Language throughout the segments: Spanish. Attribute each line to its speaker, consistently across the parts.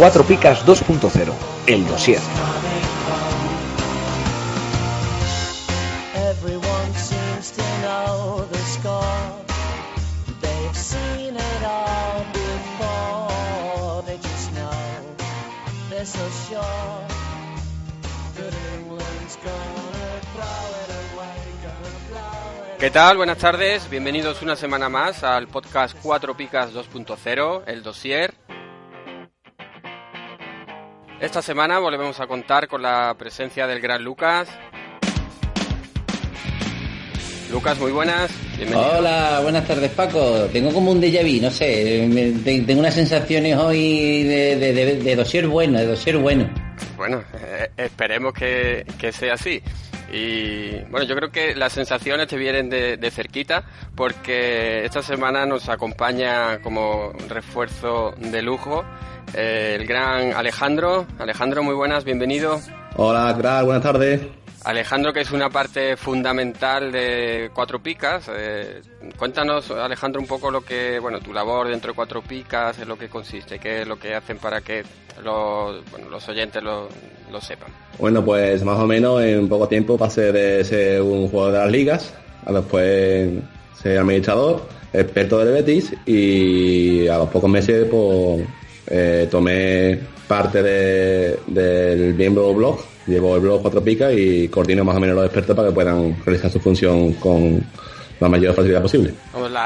Speaker 1: Cuatro Picas 2.0, el dossier.
Speaker 2: ¿Qué tal? Buenas tardes, bienvenidos una semana más al podcast 4 Picas 2.0, el dossier. Esta semana volvemos a contar con la presencia del gran Lucas. Lucas, muy buenas. Bienvenido.
Speaker 3: Hola, buenas tardes Paco. Tengo como un déjà vu, no sé, me- te- tengo unas sensaciones hoy de, de, de, de dossier bueno, de dossier bueno.
Speaker 2: Bueno, eh, esperemos que, que sea así. Y bueno, yo creo que las sensaciones te vienen de, de cerquita porque esta semana nos acompaña como refuerzo de lujo eh, el gran Alejandro. Alejandro, muy buenas, bienvenido.
Speaker 4: Hola, crack, buenas tardes.
Speaker 2: Alejandro, que es una parte fundamental de Cuatro Picas. eh, cuéntanos, Alejandro, un poco lo que, bueno, tu labor dentro de Cuatro Picas, en lo que consiste, qué es lo que hacen para que los, los oyentes lo, lo sepan.
Speaker 4: Bueno, pues más o menos en poco tiempo pasé de ser un jugador de las ligas a después ser administrador, experto del Betis y a los pocos meses pues eh, tomé parte de- del miembro blog, llevo el blog Cuatro Picas y coordino más o menos los expertos para que puedan realizar su función con la mayor facilidad posible.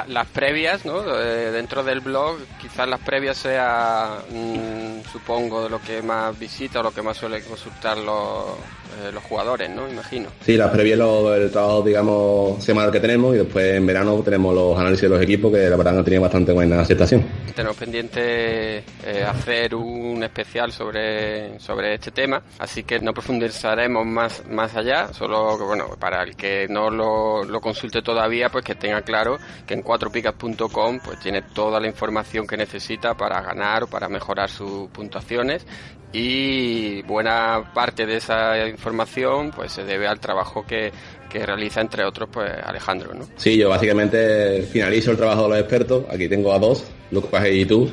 Speaker 2: Las previas, ¿no? Eh, dentro del blog, quizás las previas sea, mm, supongo, lo que más visita o lo que más suelen consultar los, eh, los jugadores, ¿no? Imagino.
Speaker 4: Sí, las previas lo- el trabajo, digamos, semanal que tenemos y después en verano tenemos los análisis de los equipos que la verdad han tenido bastante buena aceptación.
Speaker 2: Tenemos pendiente eh, hacer un especial sobre, sobre este tema, así que no profundizaremos más, más allá, solo que, bueno, para el que no lo, lo consulte todavía, pues que tenga claro que en cuatropicas.com pues tiene toda la información que necesita para ganar o para mejorar sus puntuaciones y buena parte de esa información pues se debe al trabajo que, que realiza entre otros pues Alejandro, ¿no?
Speaker 4: Sí, yo básicamente finalizo el trabajo de los expertos, aquí tengo a dos, Lucas y tú,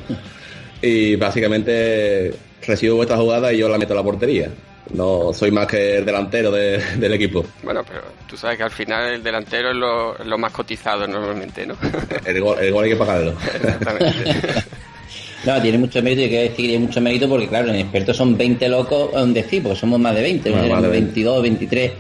Speaker 4: y básicamente recibo vuestra jugada y yo la meto a la portería. No soy más que el delantero de- del equipo.
Speaker 2: Bueno, pero tú sabes que al final el delantero es lo, lo más cotizado normalmente, ¿no?
Speaker 4: El gol, el gol hay que pagarlo.
Speaker 2: Exactamente.
Speaker 3: No, tiene mucho mérito y que decir que tiene mucho mérito porque claro, en expertos son 20 locos, un decir, porque somos más de 20,
Speaker 4: Bueno,
Speaker 3: ¿no?
Speaker 4: más de 20.
Speaker 3: 22, 23.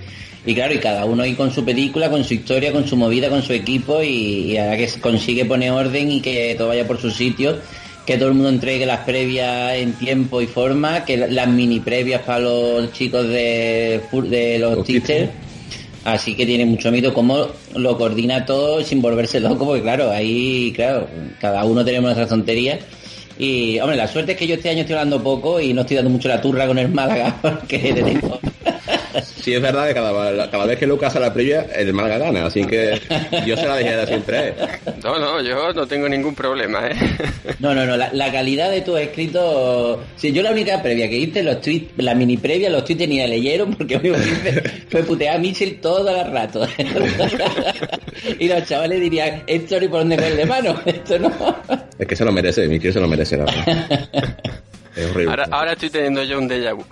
Speaker 3: Y claro, y cada uno ahí con su película, con su historia, con su movida, con su equipo y, y ahora que se consigue poner orden y que todo vaya por su sitio, que todo el mundo entregue las previas en tiempo y forma, que la- las mini previas para los chicos de los
Speaker 4: Los
Speaker 3: teachers. Así que tiene mucho miedo cómo lo coordina todo sin volverse loco, porque claro, ahí, claro, cada uno tenemos nuestras tonterías. Y, hombre, la suerte es que yo este año estoy hablando poco y no estoy dando mucho la turra con el Málaga, porque le tengo...
Speaker 4: Sí, es verdad que cada, cada vez que Lucas hace la previa, el Málaga gana, así que yo se la dejé de siempre. a él.
Speaker 2: No, no, yo no tengo ningún problema, ¿eh?
Speaker 3: No, no, no, la, la calidad de tus escritos... Sí, yo la única previa que hice, los tweets, la mini previa, los tweets ni la leyeron porque lo único que hice fue putear a Mitchell todo el rato. y los chavales dirían, esto ni por dónde coger de mano, esto no...
Speaker 4: Es que se lo merece, mi tío se lo merece, la verdad. Es horrible.
Speaker 2: Ahora, ahora estoy teniendo yo un déjà vu.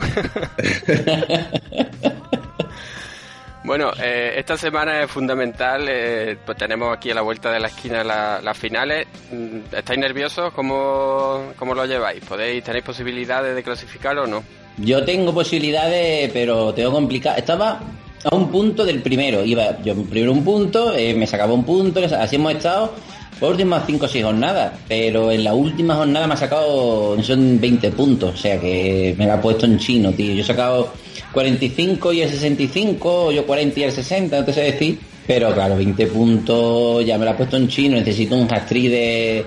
Speaker 2: Bueno, eh, esta semana es fundamental, eh, pues tenemos aquí a la vuelta de la esquina la- las finales. Mm, ¿Estáis nerviosos? ¿Cómo, ¿Cómo lo lleváis? ¿Podéis, ¿Tenéis posibilidades de clasificar o no?
Speaker 3: Yo tengo posibilidades, pero tengo complicado. Estaba a un punto del primero. Iba yo primero un punto, eh, me sacaba un punto, así hemos estado por últimas 5 o 6 jornadas. Pero en la última jornada me ha sacado, son 20 puntos, o sea que me la ha puesto en chino, tío. Yo he sacado 45 y el 65, yo 40 y el 60, no te sé decir. Pero claro, 20 puntos ya me la ha puesto en chino, necesito un hat-trick de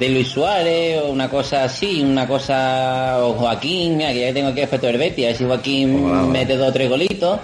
Speaker 3: de Luis Suárez o una cosa así, una cosa o Joaquín, mira que ya tengo aquí efecto del Betis, a ver si Joaquín
Speaker 4: hola.
Speaker 3: mete dos o tres golitos,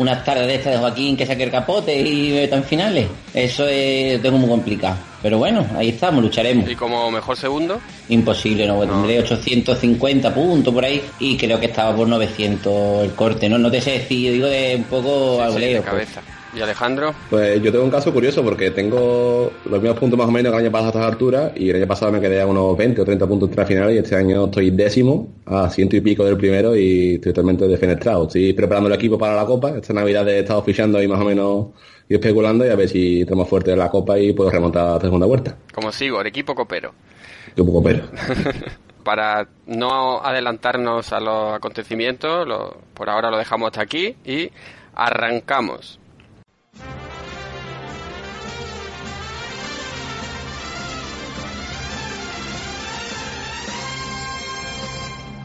Speaker 3: unas tardes de estas de Joaquín que saque el capote y meta en finales. Eso es tengo muy complicado. Pero bueno, ahí estamos, lucharemos.
Speaker 2: ¿Y como mejor segundo?
Speaker 3: Imposible, no, tendré 850 puntos por ahí y creo que estaba por 900 el corte, ¿no? No te sé decir, digo de un poco al
Speaker 2: Sí,
Speaker 3: voleo,
Speaker 2: de
Speaker 3: pues.
Speaker 2: ¿Y Alejandro?
Speaker 4: Pues yo tengo un caso curioso porque tengo los mismos puntos más o menos que el año pasado a estas alturas y el año pasado me quedé a unos 20 o 30 puntos la final y este año estoy décimo a ciento y pico del primero y estoy totalmente defenestrado. Estoy preparando el equipo para la Copa. Esta Navidad he estado fichando ahí más o menos y especulando y a ver si tenemos fuerte en la Copa y puedo remontar a la segunda vuelta.
Speaker 2: Como sigo, el equipo copero.
Speaker 4: Que un poco pero.
Speaker 2: Para no adelantarnos a los acontecimientos, lo- por ahora lo dejamos hasta aquí y arrancamos.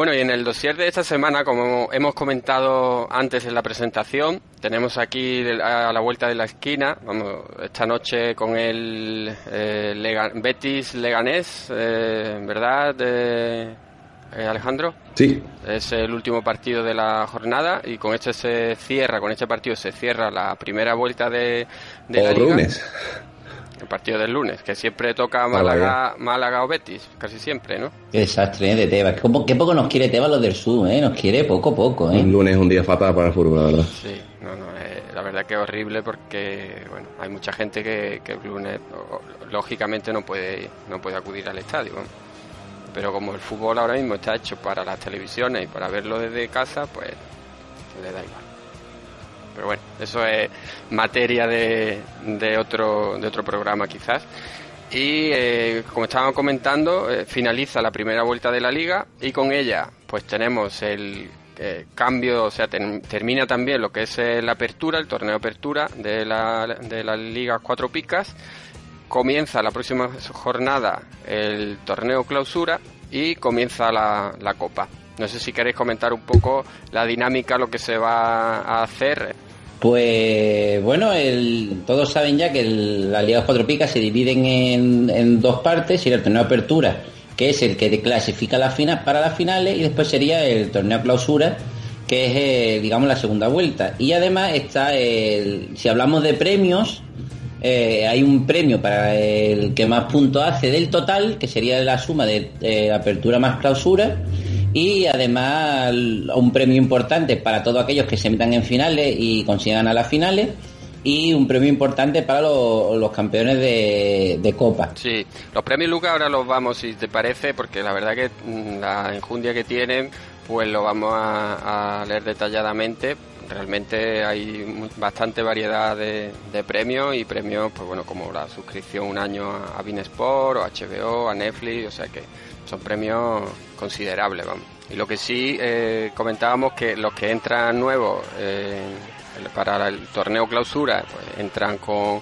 Speaker 2: Bueno, y en el dossier de esta semana, como hemos comentado antes en la presentación, tenemos aquí a la vuelta de la esquina, vamos, esta noche con el eh, Lega- Betis Leganés, eh, ¿verdad, eh, eh, Alejandro?
Speaker 4: Sí,
Speaker 2: Es el último partido de la jornada y con este se cierra, con este partido se cierra la primera vuelta de, de la
Speaker 4: o
Speaker 2: liga.
Speaker 4: lunes.
Speaker 2: El partido del lunes, que siempre toca
Speaker 4: Málaga.
Speaker 2: Málaga, o Betis, casi siempre, ¿no?
Speaker 3: Qué desastre ¿eh? de Tebas. Qué poco, qué poco nos quiere Tebas los del sur, ¿eh? Nos quiere poco, poco, ¿eh?
Speaker 4: Un lunes es un día fatal para el fútbol, la verdad.
Speaker 2: Sí, no, no, eh, la verdad que es horrible porque, bueno, hay mucha gente que, que el lunes, lógicamente, no puede, no puede acudir al estadio. ¿no? Pero como el fútbol ahora mismo está hecho para las televisiones y para verlo desde casa, pues le da igual. Pero bueno, eso es materia de, otro, de otro programa quizás. Y eh, como estábamos comentando, eh, finaliza la primera vuelta de la liga y con ella pues tenemos el eh, cambio, o sea, termina también lo que es la apertura, el torneo apertura de la, de la Liga Cuatro Picas. Comienza la próxima jornada el torneo clausura y comienza la copa. No sé si queréis comentar un poco la dinámica, lo que se va a hacer.
Speaker 3: Pues bueno, todos saben ya que el- las ligas cuatro picas se dividen en, en dos partes, y el torneo apertura, que es el que clasifica para las finales, y después sería el torneo clausura, que es, eh, digamos, la segunda vuelta. Y además está, el, si hablamos de premios, eh, hay un premio para el que más puntos hace del total, que sería la suma de eh, apertura más clausura, y además un premio importante para todos aquellos que se metan en finales y consigan a las finales, y un premio importante para los, campeones de, Copa.
Speaker 2: Sí, los premios Lucas ahora los vamos, si te parece, porque la verdad que mm, la enjundia que tienen, pues lo vamos a leer detalladamente. Realmente hay bastante variedad de, premios y premios, pues bueno, como la suscripción un año a, a Beansport o a HBO, a Netflix, o sea que son premios considerables, vamos. Y lo que sí eh, comentábamos que los que entran nuevos eh, para el torneo clausura, pues entran con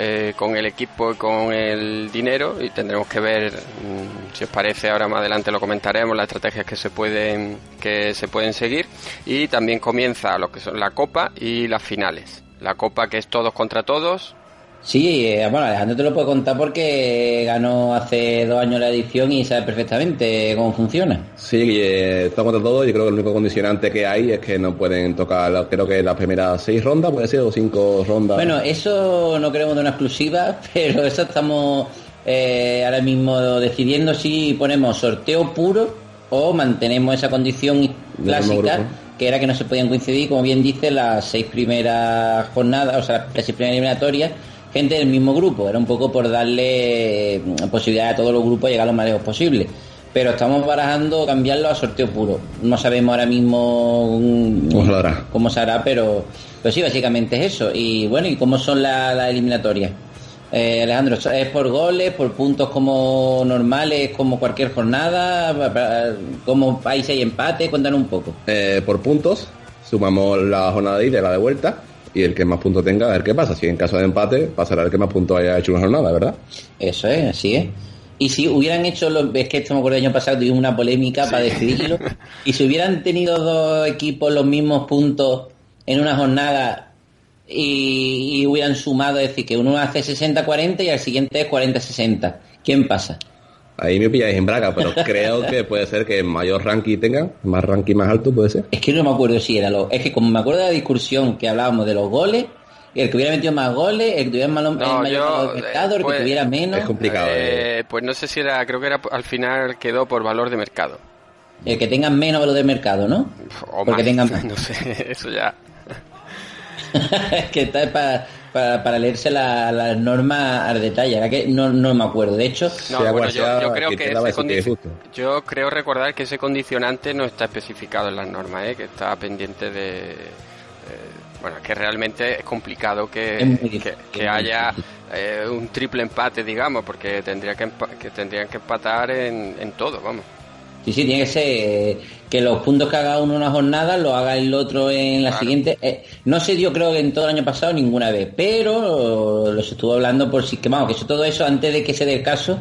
Speaker 2: eh, con el equipo y con el dinero y tendremos que ver mm, si os parece ahora más adelante lo comentaremos las estrategias que se pueden que se pueden seguir. Y también comienza lo que son la copa y las finales. La copa que es todos contra todos
Speaker 3: Sí, eh, bueno, Alejandro te lo puedo contar porque ganó hace dos años la edición y sabe perfectamente cómo funciona.
Speaker 4: Sí, eh, está contra todo. Yo creo que el único condicionante que hay es que no pueden tocar, creo que las primeras seis rondas, puede ser, o cinco rondas.
Speaker 3: Bueno, eso no queremos de una exclusiva, pero eso estamos eh, ahora mismo decidiendo si ponemos sorteo puro o mantenemos esa condición clásica que era que no se podían coincidir, como bien dice, las seis primeras jornadas, o sea, las seis primeras eliminatorias, gente del mismo grupo. Era un poco por darle eh, posibilidad a todos los grupos de llegar lo más lejos posible. pero estamos barajando cambiarlo a sorteo puro. No sabemos ahora mismo mm,
Speaker 4: ¿Cómo hará?
Speaker 3: cómo se hará, pero, pero sí, básicamente es eso. Y bueno, ¿y cómo son las eliminatorias? Eh, Alejandro, ¿es por goles, por puntos como normales, como cualquier jornada? ¿Cómo hay seis empates? Cuéntanos un poco.
Speaker 4: Eh, por puntos, sumamos la jornada de ida y la de vuelta. Y el que más puntos tenga, a ver qué pasa. Si en caso de empate, pasará el que más puntos haya hecho una jornada, ¿verdad?
Speaker 3: Eso es, así es. Y si hubieran hecho, los, es que esto me acuerdo del año pasado, tuvimos una polémica para decidirlo, y si hubieran tenido dos equipos los mismos puntos en una jornada y, y hubieran sumado, es decir, que uno hace 60-40 y al siguiente es 40-60, ¿quién pasa?
Speaker 4: Ahí me pilláis en braga, pero creo que puede ser que mayor ranking tenga, más ranking más alto puede ser.
Speaker 3: Es que no me acuerdo si era lo... Es que como me acuerdo de la discusión que hablábamos de los goles, el que hubiera metido más goles, el que tuviera más, el
Speaker 2: No,
Speaker 3: mayor
Speaker 2: yo,
Speaker 3: mercado, el
Speaker 2: pues,
Speaker 3: que tuviera menos,
Speaker 4: Es complicado. eh.
Speaker 2: Eh, pues no sé si era, creo que era al final quedó por valor de mercado.
Speaker 3: el que tenga menos valor de mercado, ¿no?
Speaker 2: O
Speaker 3: Porque
Speaker 2: más,
Speaker 3: tengan más.
Speaker 2: no sé, eso ya.
Speaker 3: es que está para, para, para leerse la- las normas al detalle. Ahora que no, no me acuerdo. De hecho,
Speaker 2: No, bueno, yo, creo que ese condi- yo recordar que ese condicionante no está especificado en las normas, ¿eh? que está pendiente de eh, bueno, que realmente es complicado que, que, haya eh, un triple empate, digamos, porque tendría que, empa- que tendrían que empatar en, en todo, vamos.
Speaker 3: Sí, sí, tiene que ser eh, que los puntos que haga uno en una jornada lo haga el otro en la
Speaker 2: Claro.
Speaker 3: siguiente. Eh, no se dio, creo que en todo el año pasado ninguna vez, pero los estuvo hablando por si que, vamos, que eso- todo eso antes de que se dé el caso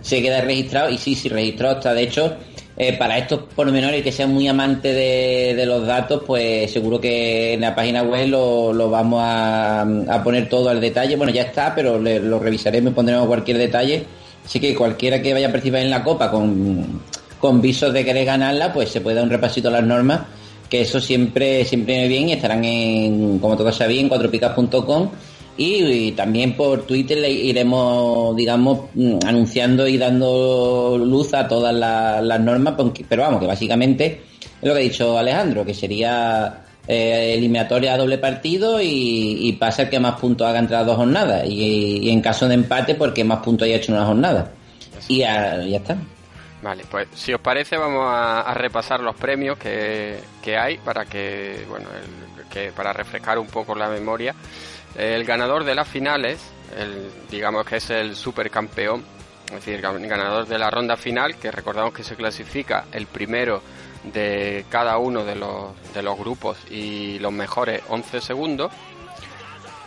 Speaker 3: se queda registrado y sí, sí, registrado está. De hecho, eh, para estos pormenores que sean muy amantes de, de los datos, pues seguro que en la página web lo, lo vamos a, a poner todo al detalle. Bueno, ya está, pero le- lo revisaremos pondremos cualquier detalle. Así que cualquiera que vaya a participar en la Copa con, con visos de querer ganarla, pues se puede dar un repasito a las normas, que eso siempre siempre viene bien y estarán en, como todos sabéis, en cuatropicas.com y, también por Twitter le iremos, digamos, mm, anunciando y dando luz a todas la- las normas, porque- pero vamos, que básicamente es lo que ha dicho Alejandro, que sería eh, eliminatoria a doble partido y, y pasa el que más puntos haga entre las dos jornadas. Y, en caso de empate, porque más puntos haya hecho en una jornada. Y ya está.
Speaker 2: Vale, pues si os parece vamos a, repasar los premios que, que hay para que, bueno, el- que para refrescar un poco la memoria. El ganador de las finales, el, digamos que es el supercampeón, es decir, el gan- ganador de la ronda final, que recordamos que se clasifica el primero de cada uno de los, de los grupos y los mejores 11 segundos.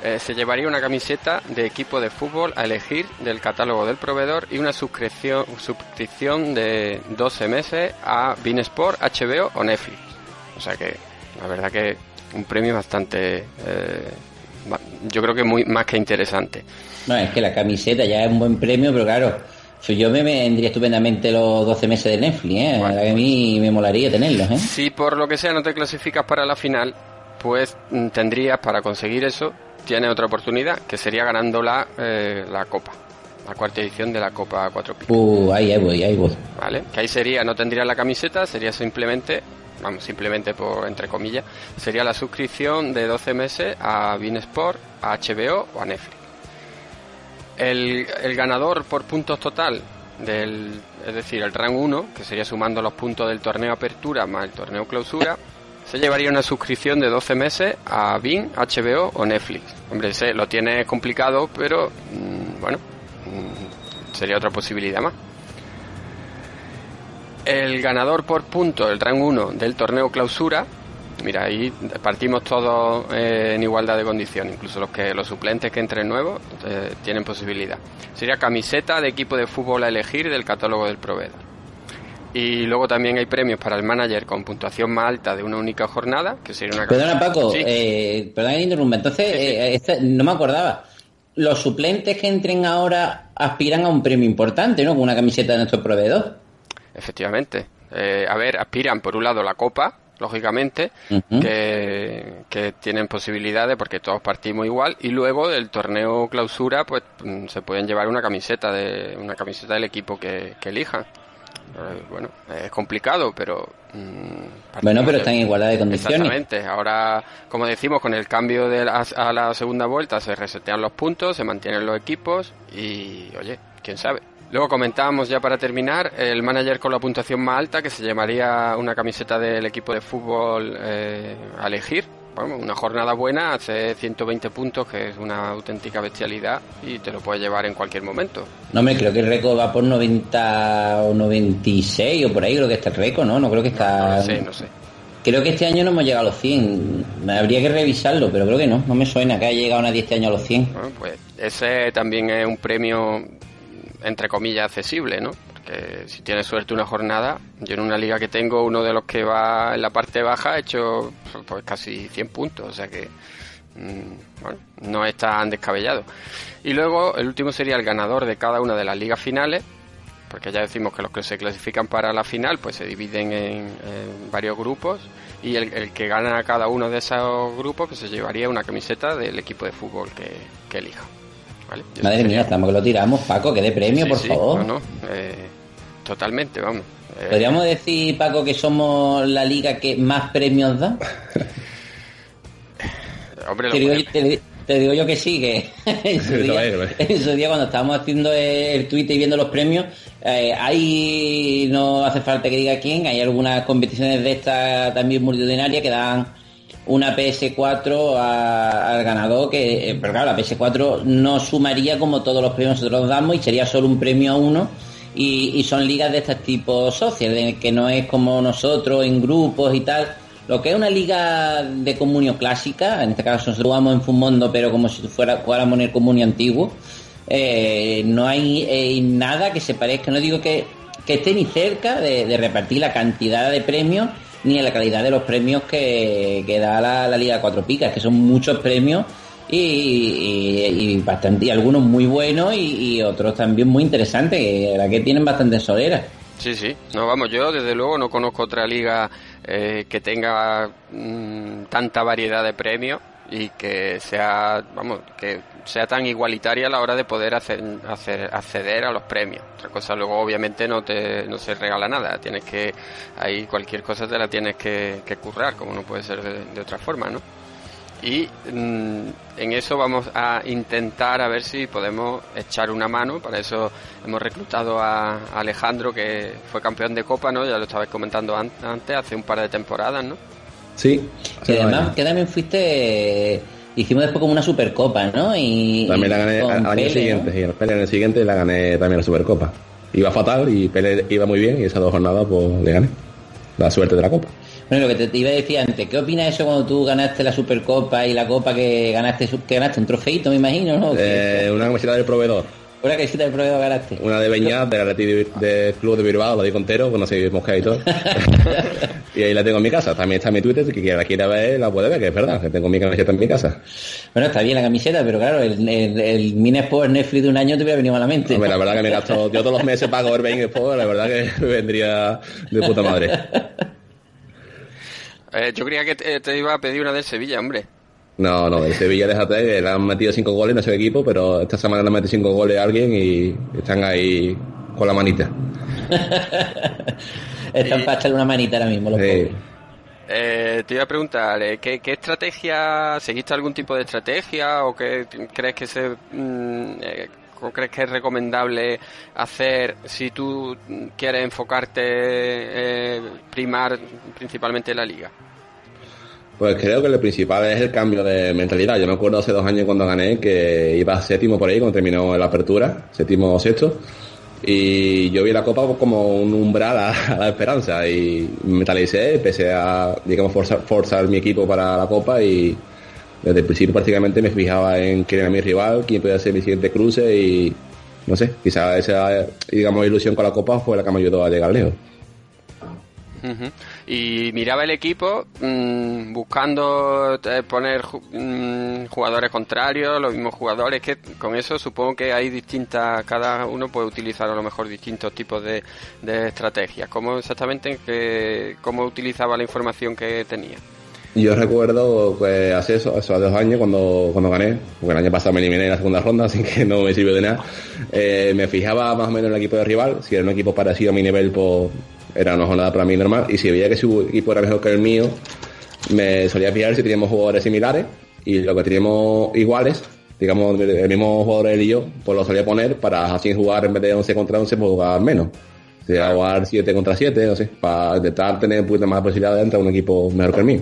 Speaker 2: Eh, se llevaría una camiseta de equipo de fútbol a elegir del catálogo del proveedor y una suscripción, suscripción de 12 meses a Beansport, HBO o Netflix. O sea que la verdad que un premio bastante, eh, yo creo que muy más que interesante.
Speaker 3: No, es que la camiseta ya es un buen premio, pero claro, yo me vendría estupendamente los 12 meses de Netflix, ¿eh? A mí me molaría tenerlos, ¿eh?
Speaker 2: Si por lo que sea no te clasificas para la final, pues mm, tendrías para conseguir eso, tienes otra oportunidad, que sería ganando la, eh, la Copa, la cuarta edición de la Copa 4 Picas.
Speaker 3: Uh, ahí, ahí voy, ahí voy.
Speaker 2: ¿vale? Que ahí sería, no tendría la camiseta, sería simplemente, vamos, simplemente por entre comillas, sería la suscripción de 12 meses a Beansport, a HBO o a Netflix. El, el ganador por puntos total del, es decir, el rank 1, que sería sumando los puntos del torneo Apertura más el torneo Clausura, se llevaría una suscripción de 12 meses a Bean, HBO o Netflix. Hombre, sé, lo tiene complicado, pero mm, bueno, mm, sería otra posibilidad más. El ganador por puntos, el rank 1 del torneo clausura, mira, ahí partimos todos eh, en igualdad de condiciones, incluso los que los suplentes que entren nuevos eh, tienen posibilidad. Sería camiseta de equipo de fútbol a elegir del catálogo del proveedor. Y luego también hay premios para el manager con puntuación más alta de una única jornada, que sería una
Speaker 3: Perdona, Paco,
Speaker 2: Sí.
Speaker 3: eh, perdona que te interrumpa. Entonces, eh, esta- no me acordaba. Los suplentes que entren ahora aspiran a un premio importante, ¿no? Con una camiseta de nuestro proveedor.
Speaker 2: Efectivamente. Eh, a ver, aspiran por un lado la Copa, lógicamente, que tienen posibilidades porque todos partimos igual, y luego del torneo clausura, pues mm, se pueden llevar una camiseta de una camiseta del equipo que, que elijan. Eh, bueno, es complicado, pero mm,
Speaker 3: Bueno, pero están en igualdad de condiciones.
Speaker 2: Exactamente. Ahora, como decimos, con el cambio de la- a la segunda vuelta se resetean los puntos, se mantienen los equipos y, oye, quién sabe. Luego comentábamos ya para terminar el manager con la puntuación más alta que se llamaría una camiseta del equipo de fútbol eh, a elegir. Bueno, una jornada buena, hace 120 puntos, que es una auténtica bestialidad y te lo puedes llevar en cualquier momento.
Speaker 3: No, me creo que el récord va por 90 o 96 o por ahí, creo que está el récord, ¿no? No creo que está...
Speaker 2: No sé, no sé.
Speaker 3: Creo que este año no hemos llegado a los 100. Me habría que revisarlo, pero creo que no. No me suena que haya llegado nadie este año a los 100.
Speaker 2: Bueno, pues ese también es un premio, entre comillas, accesible, ¿no? Porque si tienes suerte una jornada, yo en una liga que tengo, uno de los que va en la parte baja ha hecho pues casi 100 puntos, o sea que mm, bueno, no es tan descabellado. Y luego el último sería el ganador de cada una de las ligas finales, porque ya decimos que los que se clasifican para la final pues se dividen en, en varios grupos y el, el, que gana cada uno de esos grupos pues se llevaría una camiseta del equipo de fútbol que, que elija. ¿vale?
Speaker 3: Madre mía, estamos que lo tiramos, Paco, que de premio,
Speaker 2: sí,
Speaker 3: por
Speaker 2: sí,
Speaker 3: favor.
Speaker 2: No, no, eh, totalmente, vamos. Eh,
Speaker 3: ¿Podríamos decir, Paco, que somos la liga que más premios da?
Speaker 2: hombre,
Speaker 3: te, digo, te, te, digo, yo que sí, que en su, día, en su día cuando estábamos haciendo el tweet y viendo los premios, eh, hay, no hace falta que diga quién, hay algunas competiciones de estas también multitudinarias que dan una PS4 a, al ganador, que, eh, pero claro, la PS4 no sumaría como todos los premios que nosotros damos y sería solo un premio a uno. Y, y son ligas de este tipo sociales, que no es como nosotros en grupos y tal. Lo que es una liga de comunio clásica, en este caso nosotros jugamos en Fumondo, pero como si fuera jugáramos en el comunio antiguo, eh, no hay eh, nada que se parezca, no digo que, que esté ni cerca de, de, repartir la cantidad de premios ni en la calidad de los premios que, que da la, Liga Cuatro Picas, que son muchos premios y, bastante, y algunos muy buenos y, otros también muy interesantes, que la que tienen bastante soleras.
Speaker 2: Sí, sí, no vamos, yo desde luego no conozco otra liga eh, que tenga mmm, tanta variedad de premios y que sea, vamos, que sea tan igualitaria a la hora de poder hacer, hacer, acceder a los premios. Otra cosa luego obviamente no te no se regala nada, tienes que ahí cualquier cosa te la tienes que, que currar, como no puede ser de otra forma, ¿no? Y mmm, en eso vamos a intentar a ver si podemos echar una mano. Para eso hemos reclutado a Alejandro, que fue campeón de Copa, ¿no? Ya lo estabais comentando antes, hace un par de temporadas, ¿no?
Speaker 4: Sí.
Speaker 3: Que además, que también fuiste. Hicimos después como una supercopa, ¿no? Y,
Speaker 4: también la gané al año siguiente, ¿no? y en el siguiente la gané también la supercopa. Iba fatal y Pele iba muy bien y esas dos jornadas pues le gané. La suerte de la copa.
Speaker 3: Bueno, lo que te iba a decir antes, ¿qué opinas de eso cuando tú ganaste la Supercopa y la Copa que ganaste, que ganaste un trofeito, me imagino, ¿no?
Speaker 4: Eh, una camiseta del proveedor.
Speaker 3: Una camiseta del proveedor ganaste.
Speaker 4: Una de Beñat, del Atleti del Club de Bilbao, la di contero, no sé, mosca y todo. y ahí la tengo en mi casa. También está en mi Twitter, si quien la quiera ver, la puede ver, que es verdad, que tengo mi camiseta en mi casa.
Speaker 3: Bueno, está bien la camiseta, pero claro, el, el, el Minesport Netflix de un año te hubiera venido a la mente.
Speaker 4: Hombre, la verdad que me gasto, yo todos los meses pago ver Bein Sport, la verdad que vendría de puta madre.
Speaker 2: Eh, yo creía que te, te, iba a pedir una del Sevilla, hombre.
Speaker 4: No, no, el Sevilla, déjate, le han metido cinco goles en ese equipo, pero esta semana le han metido cinco goles a alguien y están ahí con la manita.
Speaker 3: están y... para echarle una manita ahora mismo, los sí.
Speaker 2: Eh, te iba a preguntar, eh, ¿qué, ¿qué, estrategia, seguiste algún tipo de estrategia o qué crees que se... Mmm, crees que es recomendable hacer si tú quieres enfocarte, eh, primar principalmente en la liga?
Speaker 4: Pues creo que lo principal es el cambio de mentalidad. Yo me acuerdo hace dos años cuando gané que iba séptimo por ahí cuando terminó la apertura, séptimo o sexto. Y yo vi la copa como un umbral a, la esperanza y me mentalicé, empecé a, digamos, forzar, forzar mi equipo para la copa y, desde el principio prácticamente me fijaba en quién era mi rival, quién podía ser mi siguiente cruce y no sé, quizá esa digamos ilusión con la copa fue la que me ayudó a llegar lejos.
Speaker 2: Y miraba el equipo mmm, buscando eh, poner mmm, jugadores contrarios, los mismos jugadores, que con eso supongo que hay distintas, cada uno puede utilizar a lo mejor distintos tipos de, de estrategias. ¿Cómo exactamente que, cómo utilizaba la información que tenía?
Speaker 4: Yo recuerdo que hace eso, hace dos años cuando, cuando gané, porque el año pasado me eliminé en la segunda ronda, así que no me sirvió de nada. Eh, me fijaba más o menos en el equipo de rival, si era un equipo parecido a mi nivel, pues era una jornada para mí normal, y si veía que su equipo era mejor que el mío, me solía fijar si teníamos jugadores similares, y lo que teníamos iguales, digamos, el mismo jugador él y yo, pues lo solía poner para así jugar en vez de 11 contra 11, pues jugar menos. O sea, jugar 7 contra 7, no sé, para intentar tener un poquito más posibilidad de entrar a un equipo mejor que el mío.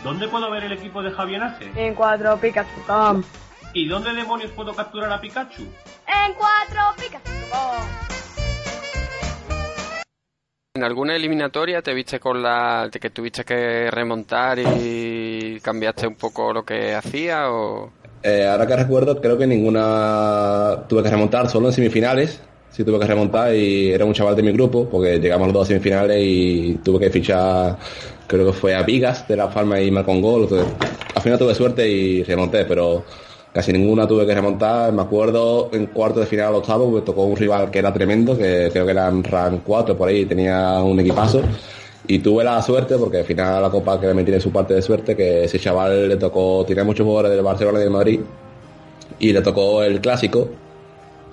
Speaker 5: 4picas.com.
Speaker 6: ¿Dónde puedo ver el equipo de Javier Ace?
Speaker 5: En 4picas.com.
Speaker 6: ¿Y dónde demonios puedo capturar a Pikachu?
Speaker 5: En 4picas.com.
Speaker 2: ¿En alguna eliminatoria te viste con la de que tuviste que remontar y cambiaste un poco lo que hacía o
Speaker 4: Eh, ahora que recuerdo, creo que ninguna tuve que remontar, solo en semifinales. Sí tuve que remontar y era un chaval de mi grupo, porque llegamos los dos a semifinales y tuve que fichar, creo que fue a Vigas de La Palma y marcó un gol. Entonces, al final tuve suerte y remonté, pero casi ninguna tuve que remontar. Me acuerdo en cuarto de final al octavo, me tocó un rival que era tremendo, que creo que eran rank 4 por ahí, tenía un equipazo. Y tuve la suerte, porque al final la Copa que también tiene su parte de suerte, que ese chaval le tocó, tenía muchos jugadores del Barcelona y del Madrid, y le tocó el clásico.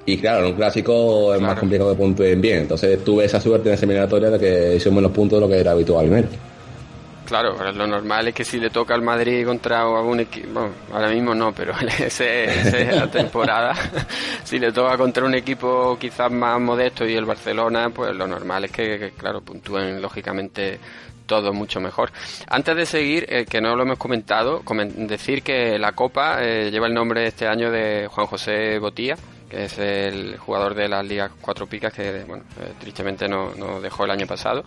Speaker 4: Y claro, en un clásico es más complicado que puntúen bien. Entonces tuve esa suerte en esa eliminatoria de que hizo menos puntos de lo que era habitualmente.
Speaker 2: Claro, pero lo normal es que si le toca al Madrid contra algún equipo, bueno, ahora mismo no, pero ese es la temporada. si le toca contra un equipo quizás más modesto y el Barcelona, pues lo normal es que, que, claro, puntúen lógicamente todo mucho mejor. Antes de seguir, eh, que no lo hemos comentado, comen- decir que la Copa eh, lleva el nombre este año de Juan José Botía, que es el jugador de las ligas cuatro picas que bueno eh, tristemente no, no dejó el año pasado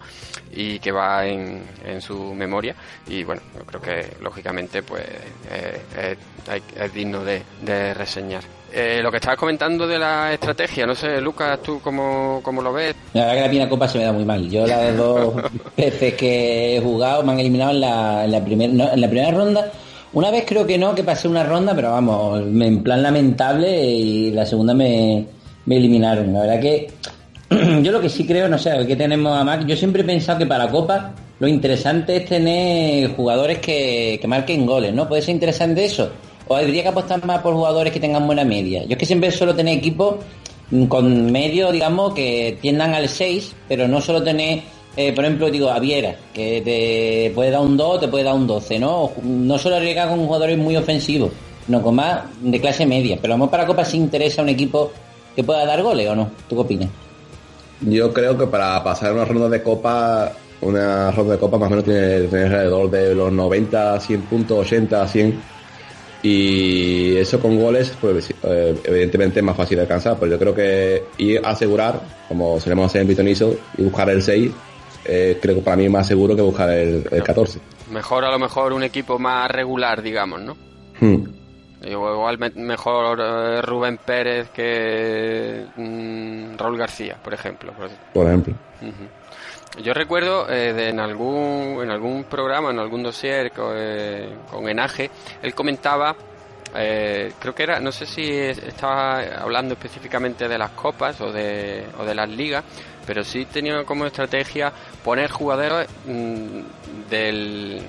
Speaker 2: y que va en, en su memoria y bueno yo creo que lógicamente pues eh, hay- es digno de, de reseñar Eh, lo que estabas comentando de la estrategia no sé Lucas tú cómo, cómo lo ves
Speaker 3: La verdad que la Pina Copa se me da muy mal. Yo las dos veces que he jugado me han eliminado en la, en la, primer- no, en la primera ronda. Una vez creo que no, que pasé una ronda, pero vamos, en plan lamentable y la segunda me, me eliminaron. La verdad que yo lo que sí creo, no sé, que tenemos a Mac, yo siempre he pensado que para Copa lo interesante es tener jugadores que, que marquen goles, ¿no? ¿Puede ser interesante eso? ¿O habría que apostar más por jugadores que tengan buena media? Yo es que siempre suelo tener equipos mm, con medio, digamos, que tiendan al 6, pero no solo tener, eh, por ejemplo, digo, a Viera, que te puede dar un 2, te puede dar un 12, ¿no? No solo arriesgar con jugadores muy ofensivos, no con más de clase media. Pero vamos para Copa si interesa un equipo que pueda dar goles o no. ¿Tú qué opinas?
Speaker 4: Yo creo que para pasar una ronda de copa, una ronda de copa más o menos tiene, tiene alrededor de los 90, 100 puntos, 80, 100. Y eso con goles, pues eh, evidentemente es más fácil de alcanzar. Pero yo creo que ir a asegurar, como solemos hacer en Pitoniso, y buscar el 6, eh, creo que para mí es más seguro que buscar el, el 14.
Speaker 2: mejor a lo mejor un equipo más regular digamos ¿no?
Speaker 4: Hmm.
Speaker 2: Igual me- mejor eh, Rubén Pérez que mm, Raúl García, por ejemplo. Por-
Speaker 4: Por ejemplo.
Speaker 2: Yo recuerdo eh, de en algún en algún programa, en algún dossier con, eh, con Enaje, él comentaba, eh, creo que era, no sé si es- estaba hablando específicamente de las copas o de, o de las ligas, pero sí tenía como estrategia poner jugadores mm, del,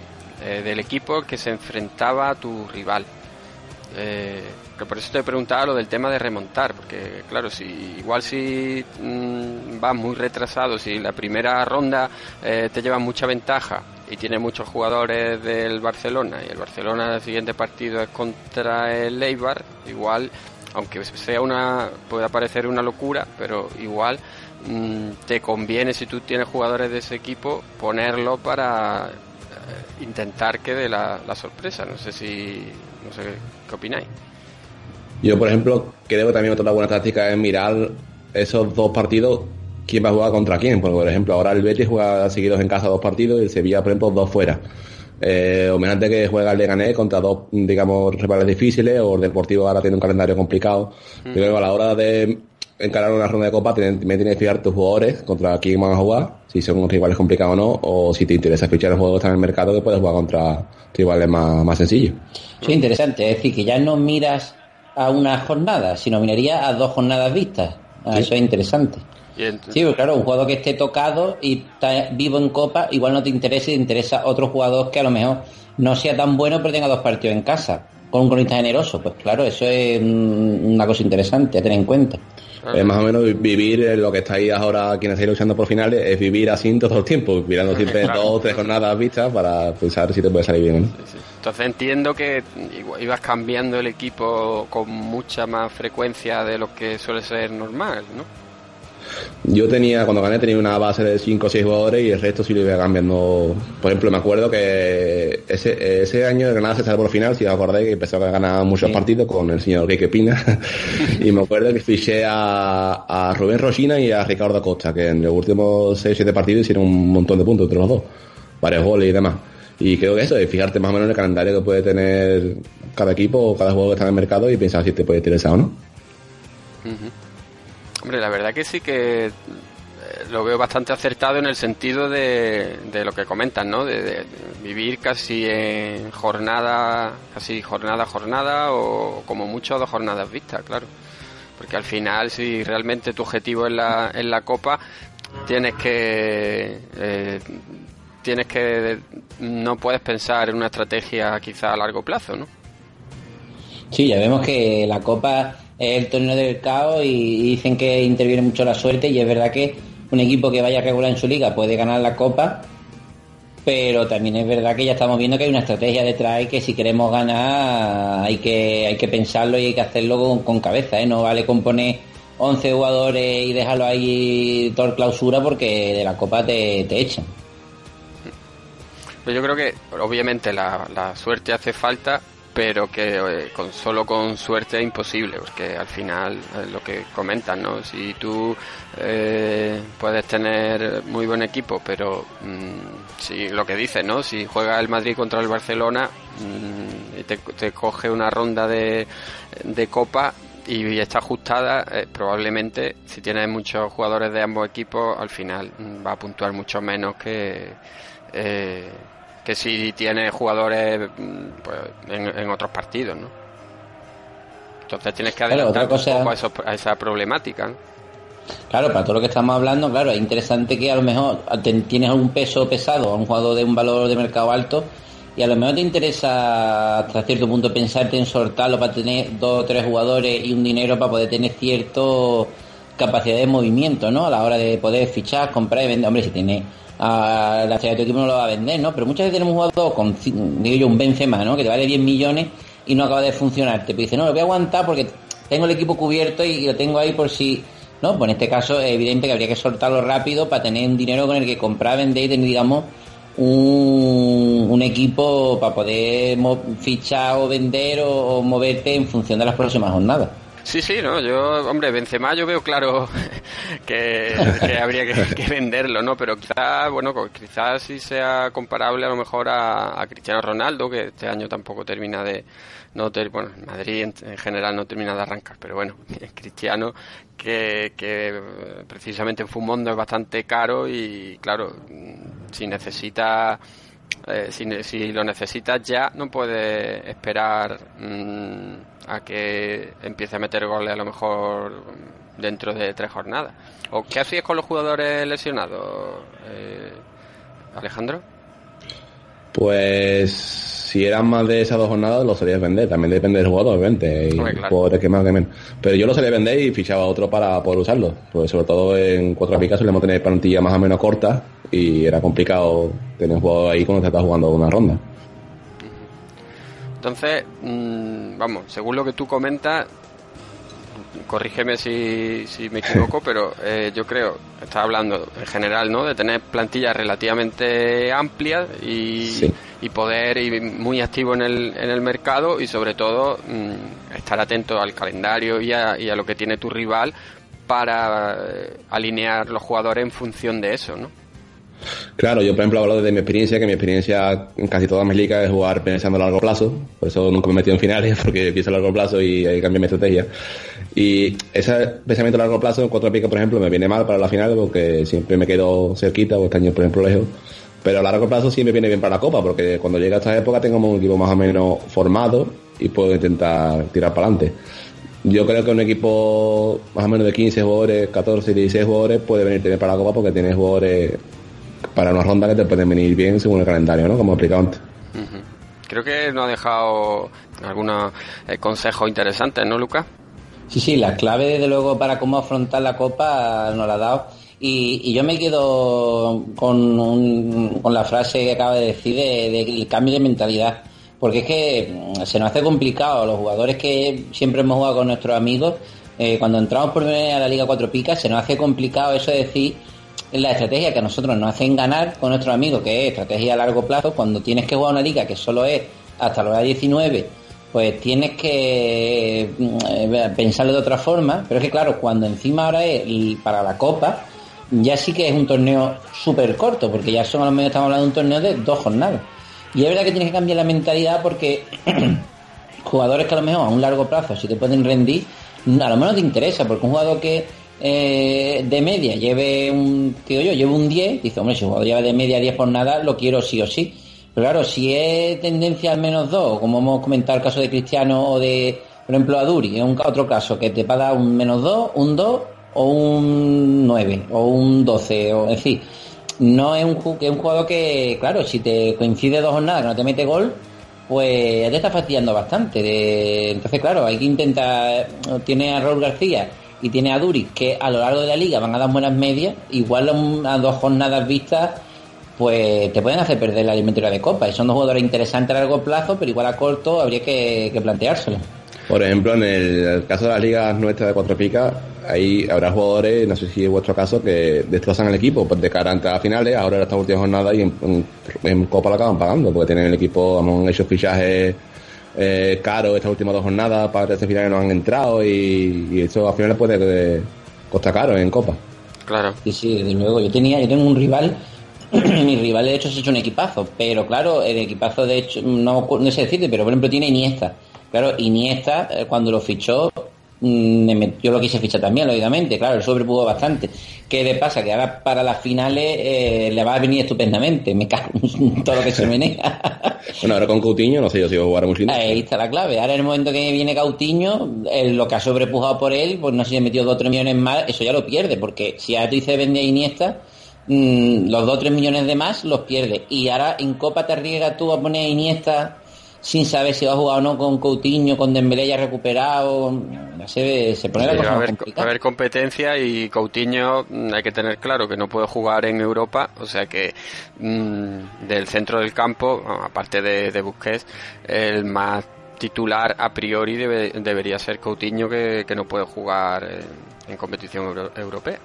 Speaker 2: eh, del equipo que se enfrentaba a tu rival. Eh, que por eso te preguntaba lo del tema de remontar, porque claro, si igual si mm, vas muy retrasado, si la primera ronda eh, te lleva mucha ventaja y tiene muchos jugadores del Barcelona y el Barcelona el siguiente partido es contra el Eibar, igual, aunque sea una, pueda parecer una locura, pero igual te conviene si tú tienes jugadores de ese equipo ponerlo para eh, intentar que dé la, la sorpresa. No sé si, no sé qué opináis.
Speaker 4: Yo, por ejemplo, creo que también otra buena táctica es mirar esos dos partidos, quién va a jugar contra quién. Porque, por ejemplo, ahora el Betis juega seguidos en casa dos partidos y el Sevilla, por ejemplo, dos fuera. Eh, o imagínate que juega el Leganés contra dos, digamos, rivales difíciles, o el Deportivo ahora tiene un calendario complicado. Yo creo que a la hora de encarar una ronda de copa, tienes- también tienes que fijar tus jugadores contra quién van a jugar, si son rivales complicados o no, o si te interesa fichar el juego que está en el mercado, que puedes jugar contra rivales más, más sencillos.
Speaker 3: Sí, interesante. Es decir, que ya no miras a una jornada, sino miraría a dos jornadas vistas. Ah,
Speaker 4: Sí.
Speaker 3: Eso es interesante. Sí, pero claro, un jugador que esté tocado y está vivo en Copa, igual no te interesa y te interesa otro jugador que a lo mejor no sea tan bueno, pero tenga dos partidos en casa, con un cronista generoso. Pues claro, eso es mm, una cosa interesante a tener en cuenta.
Speaker 4: Es más o menos vivir lo que estáis ahora, quienes estáis luchando por finales, es vivir así todo el tiempo, mirando siempre
Speaker 2: Claro.
Speaker 4: dos o tres jornadas vistas para pensar si te puede salir bien no.
Speaker 2: Entonces entiendo que ibas cambiando el equipo con mucha más frecuencia de lo que suele ser normal, ¿no?
Speaker 4: Yo tenía, cuando gané, tenía una base de 5 o 6 jugadores y el resto sí lo iba cambiando. Por ejemplo, me acuerdo que ese, ese año el Granada se salió por final, si os acordáis, que empezó a ganar muchos
Speaker 3: Sí.
Speaker 4: partidos con el señor Quique Pina. y me acuerdo que fiché a, a Rubén Rosina y a Ricardo Acosta, que en los últimos 6 o 7 partidos hicieron un montón de puntos entre los dos, varios goles y demás. Y creo que eso es fijarte más o menos en el calendario que puede tener cada equipo o cada juego que está en el mercado y pensar si te puede interesar o no.
Speaker 2: Hombre, la verdad que sí que eh, lo veo bastante acertado en el sentido de, lo que comentan, ¿no? De, vivir casi en jornada, casi jornada a jornada o como mucho dos jornadas vistas, claro. Porque al final, si realmente tu objetivo es la, es la copa, tienes que eh, tienes que no puedes pensar en una estrategia quizá a largo plazo, ¿no?
Speaker 3: Sí, ya vemos que la Copa el torneo del caos y dicen que interviene mucho la suerte y es verdad que un equipo que vaya regular en su liga puede ganar la Copa, pero también es verdad que ya estamos viendo que hay una estrategia detrás y que si queremos ganar hay que hay que pensarlo y hay que hacerlo con, cabeza, ¿eh? No vale con poner 11 jugadores y dejarlo ahí todo clausura porque de la Copa te, te echan.
Speaker 2: Pero yo creo que obviamente la, la suerte hace falta, pero que eh, con, solo con suerte es imposible, porque al final es lo que comentan, ¿no? Si tú eh, puedes tener muy buen equipo, pero mm, si lo que dices, ¿no? Si juega el Madrid contra el Barcelona mm, y te, te coge una ronda de, de copa y está ajustada, eh, probablemente si tienes muchos jugadores de ambos equipos, al final mm, va a puntuar mucho menos que eh, que si tiene jugadores mm, pues, en, en otros partidos, ¿no? Entonces tienes que
Speaker 3: Claro,
Speaker 2: adelantar
Speaker 3: otra cosa-
Speaker 2: un poco a, esos- a esa problemática. ¿no?
Speaker 3: Claro, para todo lo que estamos hablando, claro, es interesante que a lo mejor te- tienes un peso pesado a un jugador de un valor de mercado alto y a lo mejor te interesa hasta cierto punto pensarte en soltarlo para tener dos o tres jugadores y un dinero para poder tener cierto capacidad de movimiento, ¿no? A la hora de poder fichar, comprar y vender. Hombre, si tiene a la estrella de tu equipo no lo va a vender, ¿no? Pero muchas veces tenemos un jugador con, digo yo, un Benzema, ¿no? Que te vale 10 millones y no acaba de funcionar. Te dice, no, lo voy a aguantar porque tengo el equipo cubierto y lo tengo ahí por si... ¿no? Pues en este caso es evidente que habría que soltarlo rápido para tener un dinero con el que comprar, vender y tener, digamos, un, un equipo para poder fichar o vender o moverte en función de las próximas jornadas.
Speaker 2: Sí, sí, no, yo, hombre, Benzema yo veo claro que, que habría que, que venderlo, ¿no? Pero quizás, bueno, quizás sí sea comparable a lo mejor a, a Cristiano Ronaldo, que este año tampoco termina de, no ter- bueno, Madrid en, en general no termina de arrancar, pero bueno, Cristiano, que, que precisamente en Fumondo es bastante caro y claro, si necesita eh, si, si lo necesitas ya, no puedes esperar mm, a que empiece a meter goles a lo mejor dentro de tres jornadas. ¿O qué hacías con los jugadores lesionados, eh, Alejandro?
Speaker 4: Pues si eran más de esas dos jornadas, lo solías vender. También depende del jugador, obviamente. Y
Speaker 2: claro.
Speaker 4: que más que menos. Pero yo lo solía vender y fichaba otro para poder usarlo. Pues sobre todo en cuatro picas solemos tener plantilla más o menos corta y era complicado tener un jugador ahí cuando se está jugando una ronda.
Speaker 2: Entonces, mm, vamos, según lo que tú comentas, corrígeme si, si me equivoco, pero eh, yo creo, estás hablando en general, ¿no? De tener plantillas relativamente amplias y,
Speaker 4: Sí.
Speaker 2: y poder ir muy activo en el, en el mercado y sobre todo mm, estar atento al calendario y a, y a lo que tiene tu rival para eh, alinear los jugadores en función de eso, ¿no?
Speaker 4: Claro, yo por ejemplo hablo de mi experiencia, que mi experiencia en casi todas mis ligas es jugar pensando a largo plazo, por eso nunca me metido en finales, porque pienso a largo plazo y ahí cambia mi estrategia. Y ese pensamiento a largo plazo en cuatro picas, por ejemplo, me viene mal para la final porque siempre me quedo cerquita, o este año, por ejemplo, lejos. Pero a largo plazo siempre viene bien para la copa, porque cuando llega esta época tengo un equipo más o menos formado y puedo intentar tirar para adelante. Yo creo que un equipo más o menos de 15 jugadores, 14, 16 jugadores puede venir bien para la copa porque tiene jugadores para una ronda que te pueden venir bien según el calendario, ¿no? Como he explicado antes.
Speaker 2: Creo que nos ha dejado algunos eh, consejos interesantes, ¿no, Lucas?
Speaker 3: Sí, sí, la clave desde luego para cómo afrontar la copa nos la ha dado. Y, y yo me quedo con, un- con la frase que acaba de decir de- del cambio de mentalidad. Porque es que mm, se nos hace complicado. Los jugadores que siempre hemos jugado con nuestros amigos, eh, cuando entramos por primera vez a la Liga Cuatro Picas, se nos hace complicado eso de decir la estrategia que a nosotros nos hacen ganar con nuestros amigos, que es estrategia a largo plazo, cuando tienes que jugar una liga que solo es hasta la hora 19, pues tienes que mm, eh, pensarlo de otra forma, pero es que claro, cuando encima ahora es para la Copa, ya sí que es un torneo súper corto, porque ya son a lo menos estamos hablando de un torneo de dos jornadas. Y es verdad que tienes que cambiar la mentalidad porque jugadores que a lo mejor a un largo plazo si te pueden rendir, a lo menos te interesa, porque un jugador que eh, de media lleve un, digo yo, lleve un 10, dice, hombre, si jugador lleva de media 10 por nada, lo quiero sí o sí. Pero claro, si es tendencia al menos 2, como hemos comentado el caso de Cristiano o de, por ejemplo, Aduri, es un otro caso, que te paga un menos 2, un 2 o un 9 o un 12, o, en fin, no es un, es un jugador que, claro, si te coincide dos jornadas que no te mete gol, pues te está fastidiando bastante. Entonces, claro, hay que intentar. Tiene a Raúl García y tiene a Duri, que a lo largo de la liga van a dar buenas medias. Igual a dos jornadas vistas, pues te pueden hacer perder la eliminatoria de Copa. Y son dos jugadores interesantes a largo plazo, pero igual a corto habría que, que planteárselo.
Speaker 4: Por ejemplo, en el, caso de las ligas nuestras de cuatro picas, ahí habrá jugadores, no sé si es vuestro caso, que destrozan el equipo pues, de cara a entrar a finales, ahora en esta última jornada y en, Copa lo acaban pagando, porque tienen el equipo, han hecho fichajes eh, caros estas últimas dos jornadas para este finales no han entrado y, y eso al final puede eh, costar caro en Copa.
Speaker 2: Claro.
Speaker 3: Sí, sí, desde luego. Yo tenía, yo tengo un rival, mi rival de hecho se ha hecho un equipazo, pero claro, el equipazo de hecho, no, no sé decirte, pero por ejemplo tiene Iniesta. Claro, Iniesta, eh, cuando lo fichó, me met- yo lo quise fichar también, lógicamente, claro, el sobrepudo bastante. ¿Qué le pasa? Que ahora para las finales eh, le va a venir estupendamente, me cago en todo lo que se menea.
Speaker 4: Bueno, ahora con Coutinho, no sé yo si va a jugar mucho.
Speaker 3: Ahí está la clave. Ahora en el momento que viene Cautiño, eh, lo que ha sobrepujado por él, pues no sé si ha metido 2 o 3 millones más, eso ya lo pierde, porque si ahora tú dices vende a Iniesta, mm, los 2 o 3 millones de más los pierde. Y ahora en Copa te arriesgas tú a poner a Iniesta sin saber si va a jugar o no con Coutinho, con Dembélé ya recuperado, no sé, se pone la cosa
Speaker 2: va a haber,
Speaker 3: complicada.
Speaker 2: va a haber competencia y Coutinho mm, hay que tener claro que no puede jugar en Europa, o sea que mm, del centro del campo, aparte de, de Busquets, el más titular a priori debe- debería ser Coutinho que, que no puede jugar en, en competición euro- europea.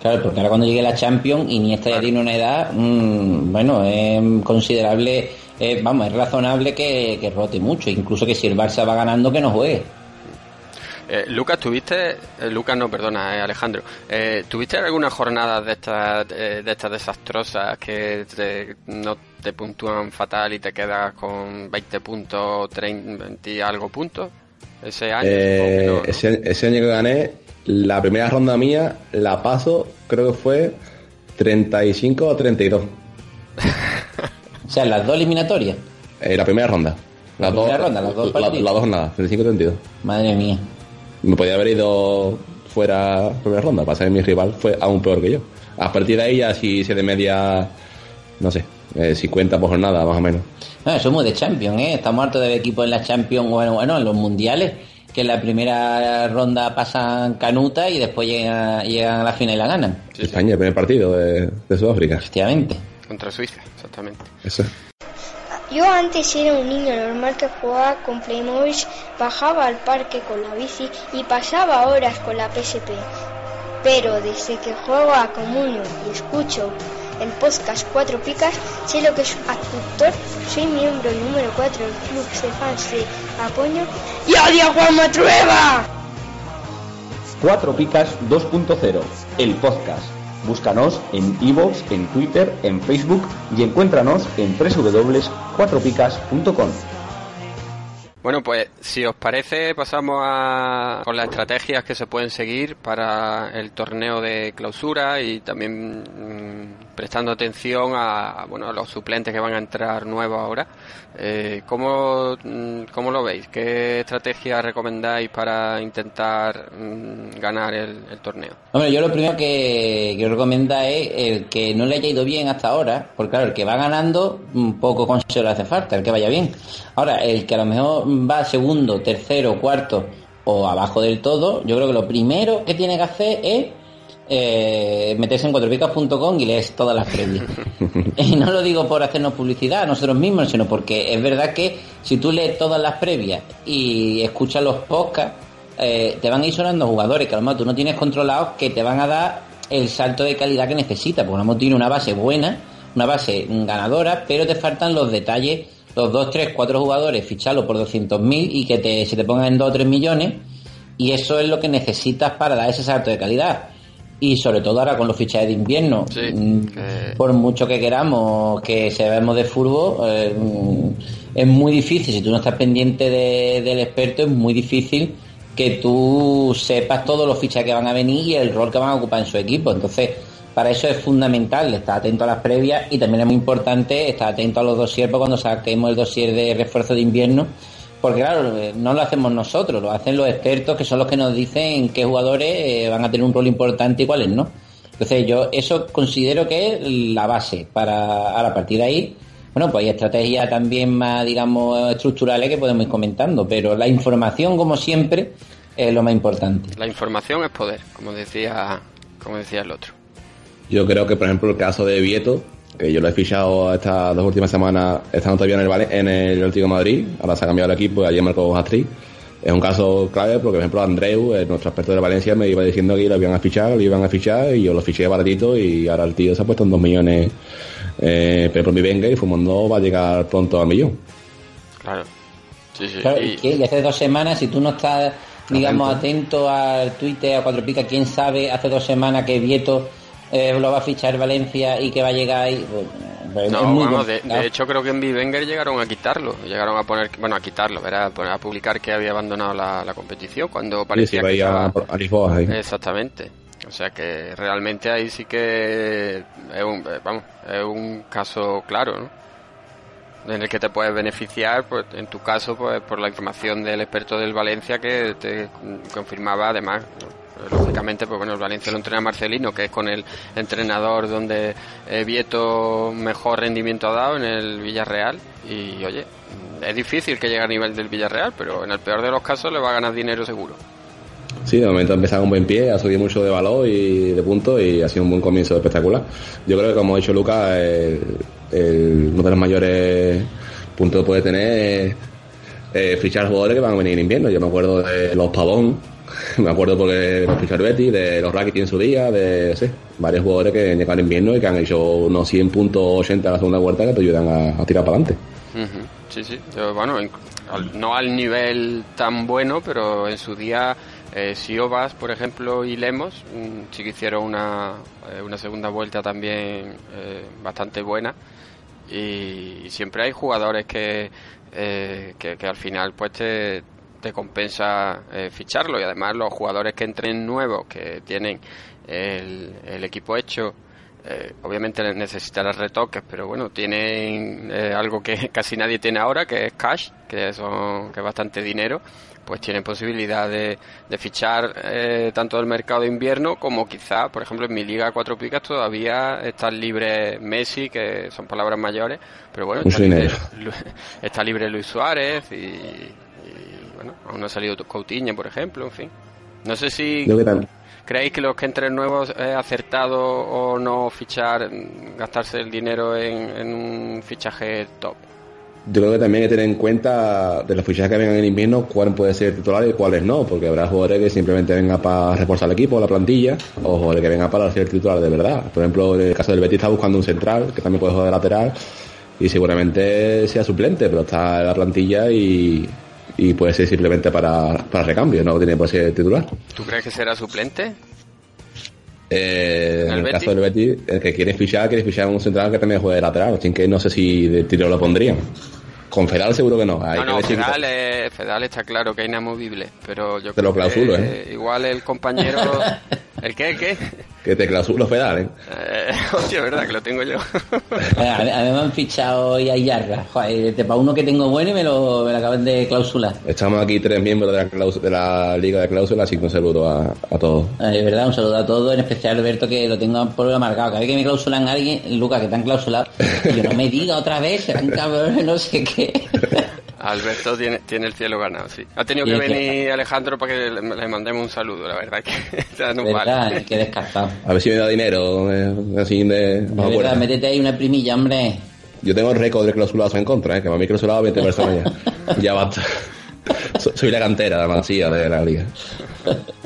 Speaker 3: Claro, porque ahora cuando llegue la Champions, Iniesta ya tiene una edad, mm, bueno, es considerable, eh, vamos, es razonable que, que rote mucho, incluso que si el Barça va ganando, que no juegue.
Speaker 2: Eh, Lucas, ¿tuviste, eh, Lucas no, perdona, eh, Alejandro, eh, ¿tuviste alguna jornada de estas, eh, de estas desastrosas que te- no te puntúan fatal y te quedas con 20 puntos, 30 20 y algo puntos? Ese año.
Speaker 4: Eh,
Speaker 2: supongo que no, ¿no?
Speaker 4: ese, ese año que gané, la primera ronda mía la paso, creo que fue 35 o 32.
Speaker 3: O sea, las dos eliminatorias.
Speaker 4: Eh, la primera ronda. Las dos,
Speaker 3: primera ronda, las dos
Speaker 4: la- las dos jornadas, 35 o 32.
Speaker 3: Madre mía.
Speaker 4: Me podía haber ido fuera primera ronda, pasa que mi rival fue aún peor que yo. A partir de ahí ya si se de media, no sé, eh, 50 por jornada más o menos.
Speaker 3: No, somos de Champions, ¿eh? Estamos hartos de ver equipos en la Champions, bueno, bueno, en los mundiales, que en la primera ronda pasan canuta y después llegan, llegan a la final y la ganan.
Speaker 4: España, el primer partido de, de Sudáfrica.
Speaker 3: Efectivamente.
Speaker 2: Contra Suiza, exactamente.
Speaker 4: Eso.
Speaker 7: Yo antes era un niño normal que jugaba con Playmobil, bajaba al parque con la bici y pasaba horas con la PSP. Pero desde que juego a Comunio y escucho el podcast Cuatro Picas, sé lo que es actor, soy miembro número 4 del club de fans de Apoño y odio a Juan Matrueva.
Speaker 1: Cuatro Picas 2.0, el podcast.
Speaker 8: Búscanos en iVoox, en Twitter, en Facebook y encuéntranos en www.cuatropicas.com.
Speaker 2: Bueno, pues si os parece, pasamos a, con las estrategias que se pueden seguir para el torneo de clausura y también mm, prestando atención a, bueno, a los suplentes que van a entrar nuevos ahora. Eh, ¿cómo, mm, ¿Cómo lo veis? ¿Qué estrategia recomendáis para intentar mm, ganar el, el torneo?
Speaker 3: Hombre, yo lo primero que, que recomiendo es el que no le haya ido bien hasta ahora, porque claro, el que va ganando, un poco consejo le hace falta, el que vaya bien. Ahora, el que a lo mejor va segundo, tercero, cuarto o abajo del todo, yo creo que lo primero que tiene que hacer es eh, meterse en cuatropicas.com y lees todas las previas. y no lo digo por hacernos publicidad a nosotros mismos, sino porque es verdad que si tú lees todas las previas y escuchas los podcasts, eh, te van a ir sonando jugadores que a lo mejor tú no tienes controlados que te van a dar el salto de calidad que necesitas, porque a lo mejor tiene una base buena, una base ganadora, pero te faltan los detalles, los 2, 3, 4 jugadores, ficharlos por 200.000 y que te, se te pongan en 2 o 3 millones, y eso es lo que necesitas para dar ese salto de calidad. Y sobre todo ahora con los fichajes de invierno, mm, por mucho que queramos que sabemos de fútbol, eh, mm, es muy difícil, si tú no estás pendiente de- del experto, es muy difícil que tú sepas todos los fichajes que van a venir y el rol que van a ocupar en su equipo. Entonces, para eso es fundamental estar atento a las previas y también es muy importante estar atento a los dossiers para cuando saquemos el dossier de refuerzo de invierno. Porque claro, no lo hacemos nosotros, lo hacen los expertos que son los que nos dicen qué jugadores eh, van a tener un rol importante y cuáles no. Entonces yo eso considero que es la base para a la partir de ahí. Bueno, pues hay estrategias también más, digamos, estructurales que podemos ir comentando, pero la información, como siempre, es lo más importante.
Speaker 2: La información es poder, como decía, como decía el otro.
Speaker 4: Yo creo que, por ejemplo, el caso de Vieto, que yo lo he fichado estas dos últimas semanas, estando todavía en el, Vale- en el Atlético de Madrid, ahora se ha cambiado el equipo y ayer marcó hat-trick. Es un caso clave porque, por ejemplo, Andreu, eh, nuestro experto de Valencia, me iba diciendo que lo iban a fichar, lo iban a fichar y yo lo fiché baratito y ahora el tío se ha puesto en dos millones eh, pero por mi venga y Fumando va a llegar pronto al millón.
Speaker 2: Claro. Sí, sí.
Speaker 3: Claro,
Speaker 2: y-
Speaker 3: y que y hace dos semanas, si tú no estás, digamos,
Speaker 4: Atento.
Speaker 3: atento al Twitter, a Cuatro Picas, quién sabe, hace dos semanas que Vieto eh, lo va a fichar Valencia y que va a llegar ahí. pues,
Speaker 2: No,
Speaker 3: es muy
Speaker 2: vamos, de, de hecho creo que en Bivenger llegaron a quitarlo, llegaron a poner, bueno, a quitarlo, ¿verdad? A poner- a publicar que había abandonado la, la competición cuando parecía que
Speaker 4: ir a, Lisboa ahí.
Speaker 2: Exactamente. O sea que realmente ahí sí que es un, eh, vamos, es un caso claro, ¿no? En el que te puedes beneficiar, pues en tu caso, pues por la información del experto del Valencia que te confirmaba además, ¿no? Lógicamente, pues bueno, el Valencia lo entrena Marcelino, que es con el entrenador donde eh, Vieto mejor rendimiento ha dado en el Villarreal. Y oye, es difícil que llegue a nivel del Villarreal, pero en el peor de los casos le va a ganar dinero seguro.
Speaker 4: Sí, de momento ha empezado con buen pie, ha subido mucho de valor y de puntos y ha sido un buen comienzo espectacular. Yo creo que, como ha dicho Lucas, el- uno de los mayores puntos que puede tener es eh, fichar jugadores que van a venir en invierno. Yo me acuerdo de los Pavón, me acuerdo porque Betty, de los Rakitic en su día, de sí, varios jugadores que llegaron invierno y que han hecho unos 100 puntos 80 a la segunda vuelta que te ayudan a, tirar para adelante.
Speaker 2: Sí, sí. Bueno, al- no al nivel tan bueno, pero en su día eh, Siobas, por ejemplo, y Lemos mm, sí que hicieron una, eh, una segunda vuelta también eh, bastante buena. Y, y siempre hay jugadores que, eh, que, que al final pues te, te compensa eh, ficharlo. Y además los jugadores que entren nuevos, que tienen el, el equipo hecho, eh, obviamente necesitará retoques, pero bueno, tienen eh, algo que casi nadie tiene ahora, que es cash, que, son, que es bastante dinero, pues tienen posibilidad de, de fichar eh, tanto del mercado de invierno como quizá, por ejemplo, en mi liga cuatro picas todavía están libres Messi, que son palabras mayores, pero bueno, está libre, está libre Luis Suárez y, bueno, aún no ha salido Coutinho, por ejemplo, en fin. No sé si ¿Creéis que los que entren nuevos es acertado o no fichar, gastarse el dinero en, en un fichaje top?
Speaker 4: Yo creo que también hay que tener en cuenta de los fichajes que vengan en invierno cuál puede ser titular y cuáles no, porque habrá jugadores que simplemente vengan para reforzar el equipo, la plantilla, o jugadores que vengan para ser titular de verdad. Por ejemplo, en el caso del Betis está buscando un central, que también puede jugar de lateral, y seguramente sea suplente, pero está en la plantilla y, y puede ser simplemente para, para recambio, no tiene por ser titular.
Speaker 2: ¿Tú crees que será suplente?
Speaker 4: Eh,
Speaker 2: En el
Speaker 4: caso del Betis, el que quiere fichar, quiere fichar un central que también juegue de lateral. Sin que no sé si de tiro lo pondrían. Con Fedal seguro que no. Hay
Speaker 2: no,
Speaker 4: que
Speaker 2: no, Fedal, Fedal está claro que es inamovible, pero yo
Speaker 4: Te lo
Speaker 2: creo que,
Speaker 4: clausulo, ¿eh?
Speaker 2: igual el compañero... ¿El qué? ¿El qué?
Speaker 4: Que te clausulo Fedal, ¿eh?
Speaker 2: Eh, hostia, verdad que lo tengo yo.
Speaker 3: A mí, a mí me han fichado y a Yarra. Joder, para uno que tengo bueno y me lo, me lo acaban de clausular.
Speaker 4: Estamos aquí tres miembros de la, claus- de la Liga de Cláusulas, así que un saludo a, a todos.
Speaker 3: Es verdad, un saludo a todos, en especial a Alberto que lo tengo por amargado. Cada vez que me clausulan a alguien, Lucas, que te han clausulado, y yo no me diga otra vez, serán cabrones, no sé qué.
Speaker 2: Alberto tiene, tiene el cielo ganado, sí. Ha tenido que venir Alejandro para que le, le mandemos un saludo, la verdad que no
Speaker 3: verdad,
Speaker 2: vale.
Speaker 3: que descartado.
Speaker 4: A ver si me da dinero, eh, así de...
Speaker 3: Verdad, métete ahí una primilla, hombre.
Speaker 4: Yo tengo el récord de clausulados en contra, ¿eh? que me han clausulado 20 personas ya. ya basta. So- Soy la cantera de la masía de la liga.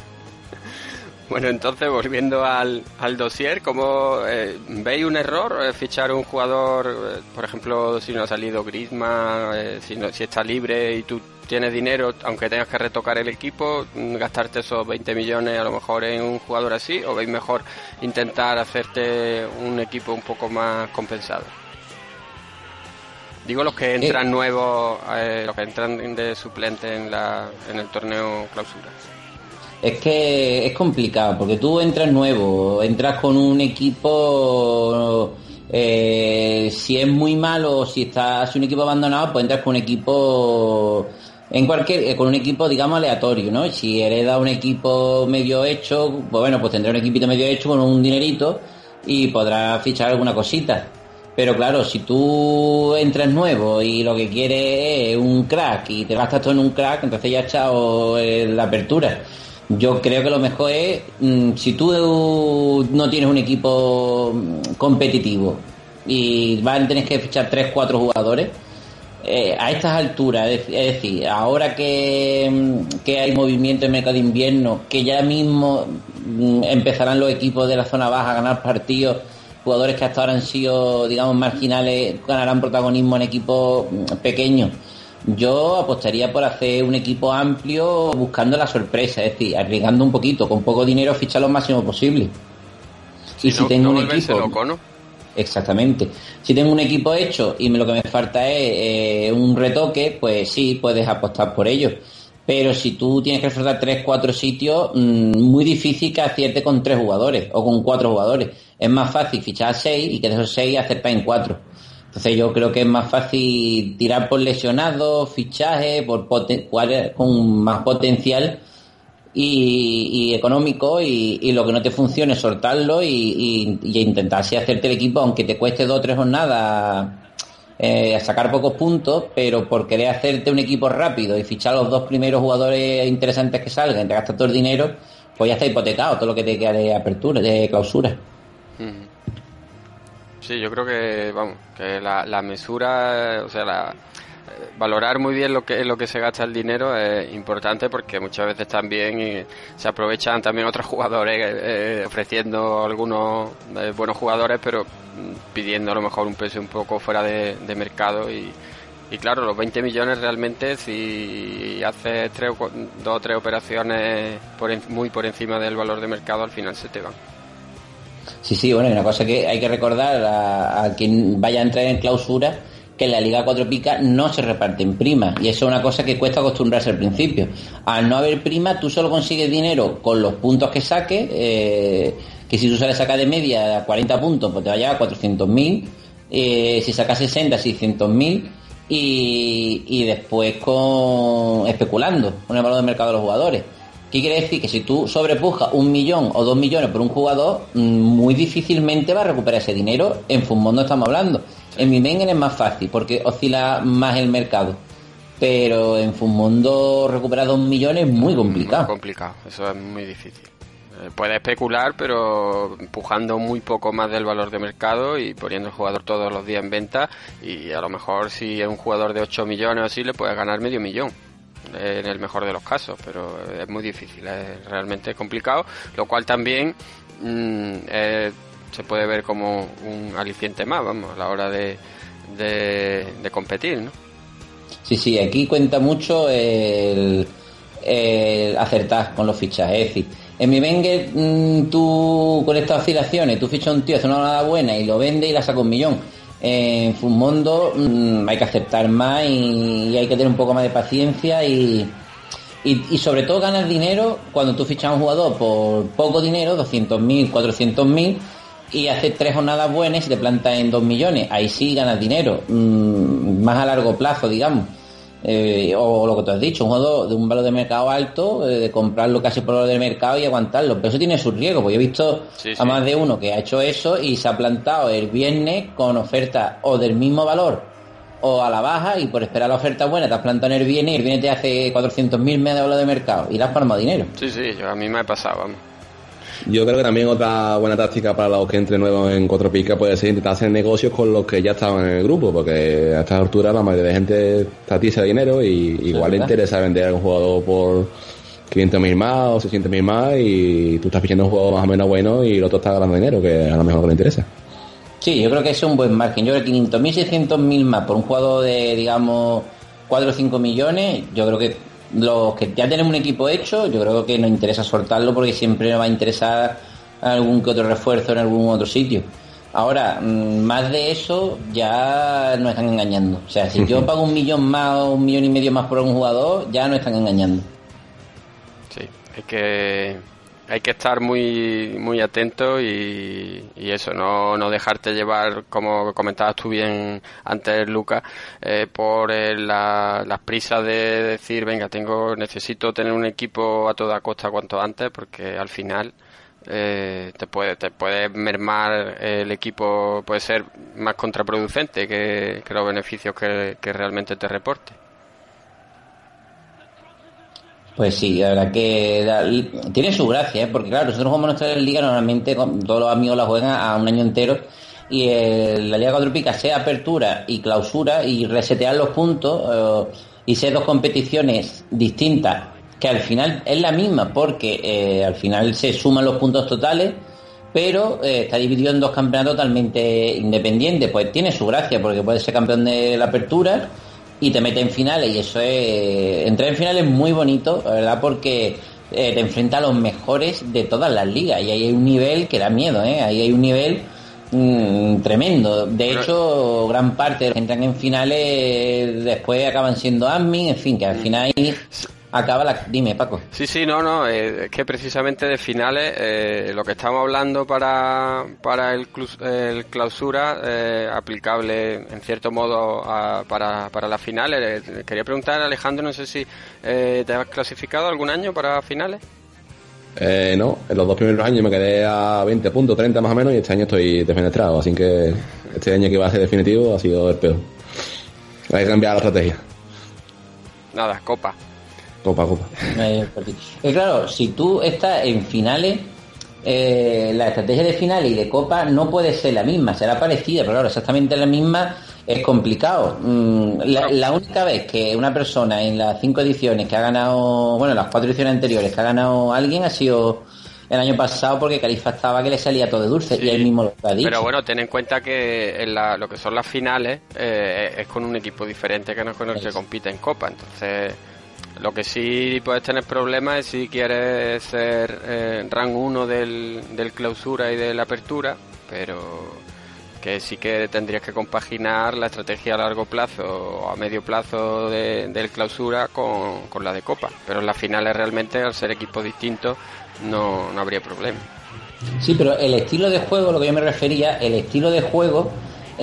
Speaker 2: Bueno, entonces, volviendo al, al dossier, ¿cómo eh, veis un error eh, fichar un jugador, eh, por ejemplo, si no ha salido Griezmann, si, no- si está libre y tú tienes dinero, aunque tengas que retocar el equipo, mm, gastarte esos 20 millones a lo mejor en un jugador así, o veis mejor intentar hacerte un equipo un poco más compensado? Digo los que entran nuevos, eh, los que entran de suplente en, la, en el torneo clausura.
Speaker 3: Es que es complicado, porque tú entras nuevo, entras con un equipo, eh, si es muy malo o si estás un equipo abandonado, pues entras con un equipo, en cualquier, eh, con un equipo digamos aleatorio, ¿no? Si hereda un equipo medio hecho, pues bueno, pues tendrá un equipito medio hecho con un dinerito y podrás fichar alguna cosita. Pero claro, si tú entras nuevo y lo que quieres es un crack y te gastas todo en un crack, entonces ya has echado la apertura. Yo creo que lo mejor es, mm, si tú no tienes un equipo mm, competitivo y vas a tener que fichar 3, 4 jugadores, eh, a estas alturas, es, decir, ahora que, mm, que hay movimiento en mercado de invierno, que ya mismo empezarán los equipos de la zona baja a ganar partidos, jugadores que hasta ahora han sido, digamos, marginales, ganarán protagonismo en equipos pequeños. Yo apostaría por hacer un equipo amplio buscando la sorpresa, es decir, arriesgando un poquito, con poco dinero fichar lo máximo posible. y si
Speaker 2: no,
Speaker 3: tengo
Speaker 2: no
Speaker 3: un equipo,
Speaker 2: loco, ¿no?
Speaker 3: Exactamente. Si tengo un equipo hecho y me- lo que me falta es eh, un retoque, pues sí, puedes apostar por ello. Pero si tú tienes que reforzar tres, cuatro sitios, mm, muy difícil que acierte con tres jugadores o con cuatro jugadores. Es más fácil fichar a seis y que de esos seis acertar en cuatro. Entonces yo creo que es más fácil tirar por lesionados, fichajes, por jugadores con más potencial y, económico y, lo que no te funcione soltarlo y, y- intentar así hacerte el equipo aunque te cueste dos o tres jornadas eh, sacar pocos puntos pero por querer hacerte un equipo rápido y fichar los dos primeros jugadores interesantes que salgan te gastas todo el dinero pues ya está hipotecado todo lo que te queda de apertura de clausura.
Speaker 2: Sí, yo creo que, vamos, que la, la mesura, o sea, la, eh, valorar muy bien lo que es lo que se gasta el dinero es importante porque muchas veces también eh, se aprovechan también otros jugadores eh, ofreciendo algunos eh, buenos jugadores pero mm, pidiendo a lo mejor un precio un poco fuera de, mercado y, y claro los 20 millones realmente si haces dos o tres operaciones por en- muy por encima del valor de mercado al final se te van
Speaker 3: Sí, sí, bueno, y una cosa que hay que recordar a, quien vaya a entrar en clausura, que la Liga Cuatro Picas no se reparten primas, y eso es una cosa que cuesta acostumbrarse al principio. Al no haber prima, tú solo consigues dinero con los puntos que saques, eh, que si tú sales sacar de media 40 puntos, pues te va a llegar a 400.000, eh, si sacas 60, 600.000, y, y después con especulando con el valor de mercado de los jugadores. ¿Qué quiere decir? Que si tú sobrepujas un millón o dos millones por un jugador, mm, muy difícilmente va a recuperar ese dinero. En Fumondo estamos hablando. En mi Mengen es más fácil porque oscila más el mercado. Pero en Fumondo recuperar dos millones es muy complicado.
Speaker 2: Muy complicado, eso es muy difícil. Eh, puede especular, pero empujando muy poco más del valor de mercado y poniendo el jugador todos los días en venta. Y a lo mejor, si es un jugador de 8 millones o así, le puedes ganar medio millón. En el mejor de los casos, pero es muy difícil, es realmente complicado. Lo cual también mm, se puede ver como un aliciente más, vamos, a la hora de, de, competir, ¿no?
Speaker 3: Sí, sí, aquí cuenta mucho el, acertar con los fichajes. Es decir, En mi Wenger, mm, tú con estas oscilaciones, tú fichas un tío, hace una nada buena y lo vende y la saca un millón. En Fumondo mm, hay que aceptar más y, hay que tener un poco más de paciencia y, y, y sobre todo ganas dinero cuando tú fichas a un jugador por poco dinero, 200.000, 400.000 y haces tres jornadas buenas y te plantas en 2 millones. Ahí sí ganas dinero, mm, más a largo plazo, digamos. Eh, o lo que tú has dicho, un jugador de un valor de mercado alto, eh, de comprarlo casi por el valor del mercado y aguantarlo. Pero eso tiene su riesgo, porque yo he visto
Speaker 2: Sí,
Speaker 3: a
Speaker 2: sí.
Speaker 3: más de uno que ha hecho eso y se ha plantado el viernes con oferta o del mismo valor o a la baja y por esperar la oferta buena te has plantado en el viernes y el viernes te hace 400.000 meses de valor de mercado y le has palmado dinero.
Speaker 2: Sí, sí, yo, a mí me ha pasado, vamos.
Speaker 4: Yo creo que también otra buena táctica para los que entren nuevos en Cuatro Picas puede ser intentar hacer negocios con los que ya estaban en el grupo, porque a esta altura la mayoría de gente tatiza dinero y igual le interesa vender a un jugador por 500 mil más o 600 mil más y tú estás fichando un jugador más o menos bueno y el otro está ganando dinero, que a lo mejor no le interesa.
Speaker 3: Sí, yo creo que es un buen margen. Yo creo que 500.000, 600.000 más por un jugador de, digamos, 4 o 5 millones, yo creo que los que ya tenemos un equipo hecho, yo creo que nos interesa soltarlo porque siempre nos va a interesar algún que otro refuerzo en algún otro sitio. Ahora, mm, más de eso ya nos están engañando. O sea, si yo pago un millón más o un millón y medio más por un jugador, ya nos están engañando.
Speaker 2: Sí, hay que hay que estar muy muy atento y, y eso, no, no dejarte llevar, como comentabas tú bien antes, Lucas, eh, por eh, la- las prisas de decir, venga, tengo necesito tener un equipo a toda costa cuanto antes, porque al final eh, te puede te puede mermar el equipo, puede ser más contraproducente que, que los beneficios que, que realmente te reporte.
Speaker 3: Pues sí, la verdad que tiene su gracia, ¿eh? porque claro, nosotros jugamos nuestra liga normalmente, todos los amigos la juegan a un año entero y el- la liga cuatro picas sea apertura y clausura y resetear los puntos eh, y ser dos competiciones distintas, que al final es la misma, porque eh, al final se suman los puntos totales, pero eh, está dividido en dos campeonatos totalmente independientes, pues tiene su gracia, porque puede ser campeón de la apertura y te mete en finales y eso es entrar en finales es muy bonito la verdad porque eh, te enfrenta a los mejores de todas las ligas y ahí hay un nivel que da miedo ¿eh? ahí hay un nivel mm, tremendo de hecho gran parte de los que entran en finales después acaban siendo admin en fin que al final ahí acaba la dime Paco
Speaker 2: Sí, sí, no, no, eh, es que precisamente de finales, eh, lo que estamos hablando para, para el, clus- el clausura, eh, aplicable en cierto modo a- para, para las finales. Eh, quería preguntar, Alejandro, no sé si eh, te has clasificado algún año para finales.
Speaker 4: Eh, no, en los dos primeros años me quedé a 20 puntos, 30 más o menos, y este año estoy defenestrado, así que este año que va a ser definitivo ha sido el peor. Hay que cambiar la estrategia.
Speaker 2: Nada, copa.
Speaker 4: Copa, copa.
Speaker 3: Eh, porque- claro, si tú estás en finales, eh, la estrategia de finales y de copa no puede ser la misma, será parecida, pero claro, exactamente la misma es complicado. Mm, la, la única vez que una persona en las cinco ediciones que ha ganado, bueno, las cuatro ediciones anteriores que ha ganado alguien ha sido el año pasado porque Califa estaba que le salía todo de dulce y él mismo lo ha dicho.
Speaker 2: Pero bueno, ten en cuenta que en la- lo que son las finales eh, es con un equipo diferente que no es con el que compite en Copa. Entonces, lo que sí puedes tener problemas es si quieres ser eh, rank 1 del, del clausura y de la apertura, pero que sí que tendrías que compaginar la estrategia a largo plazo o a medio plazo de- del clausura con, con la de Copa. Pero en las finales realmente, al ser equipos distintos, no, no habría problema.
Speaker 3: Sí, pero el estilo de juego, lo que yo me refería, el estilo de juego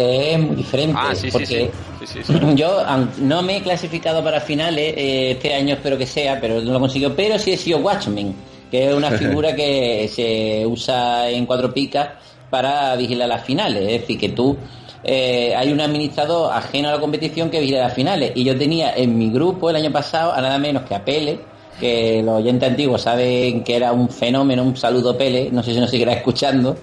Speaker 3: es muy diferente.
Speaker 2: Ah, sí,
Speaker 3: porque
Speaker 2: sí. Sí, sí, sí.
Speaker 3: Yo no me he clasificado para finales, eh, este año espero que sea, pero no lo consigo. Pero sí he sido Watchmen, que es una figura que se usa en cuatro picas para vigilar las finales. Es decir, que tú eh, hay un administrador ajeno a la competición que vigila las finales. Y yo tenía en mi grupo el año pasado a nada menos que a Pele, que los oyentes antiguos saben que era un fenómeno, un saludo Pele, no sé si nos seguirá escuchando,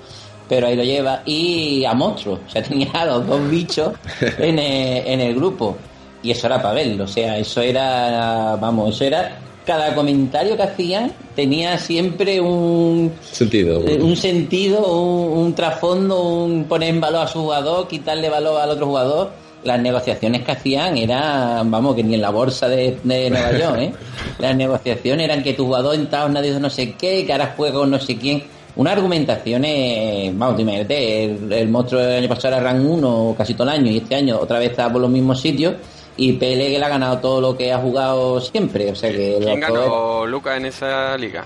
Speaker 3: pero ahí lo lleva, y a Monstruo, o sea, tenía a los dos bichos en el, en el grupo, y eso era para verlo, o sea, eso era, vamos, eso era, cada comentario que hacían tenía siempre un,
Speaker 4: Sentido.
Speaker 3: eh, un sentido, un, un trasfondo, un poner en valor a su jugador, quitarle valor al otro jugador. las negociaciones que hacían eran, vamos, que ni en la bolsa de, de Nueva York, ¿eh? Las negociaciones eran que tu jugador en Estados Unidos no sé qué, que ahora juega con no sé quién. Una argumentación, eh, vamos, imagínate, el, el monstruo del año pasado era rank 1 casi todo el año y este año otra vez está por los mismos sitios y Pele que le ha ganado todo lo que ha jugado siempre. O sea que
Speaker 2: ¿Quién ganó Lucas en esa liga?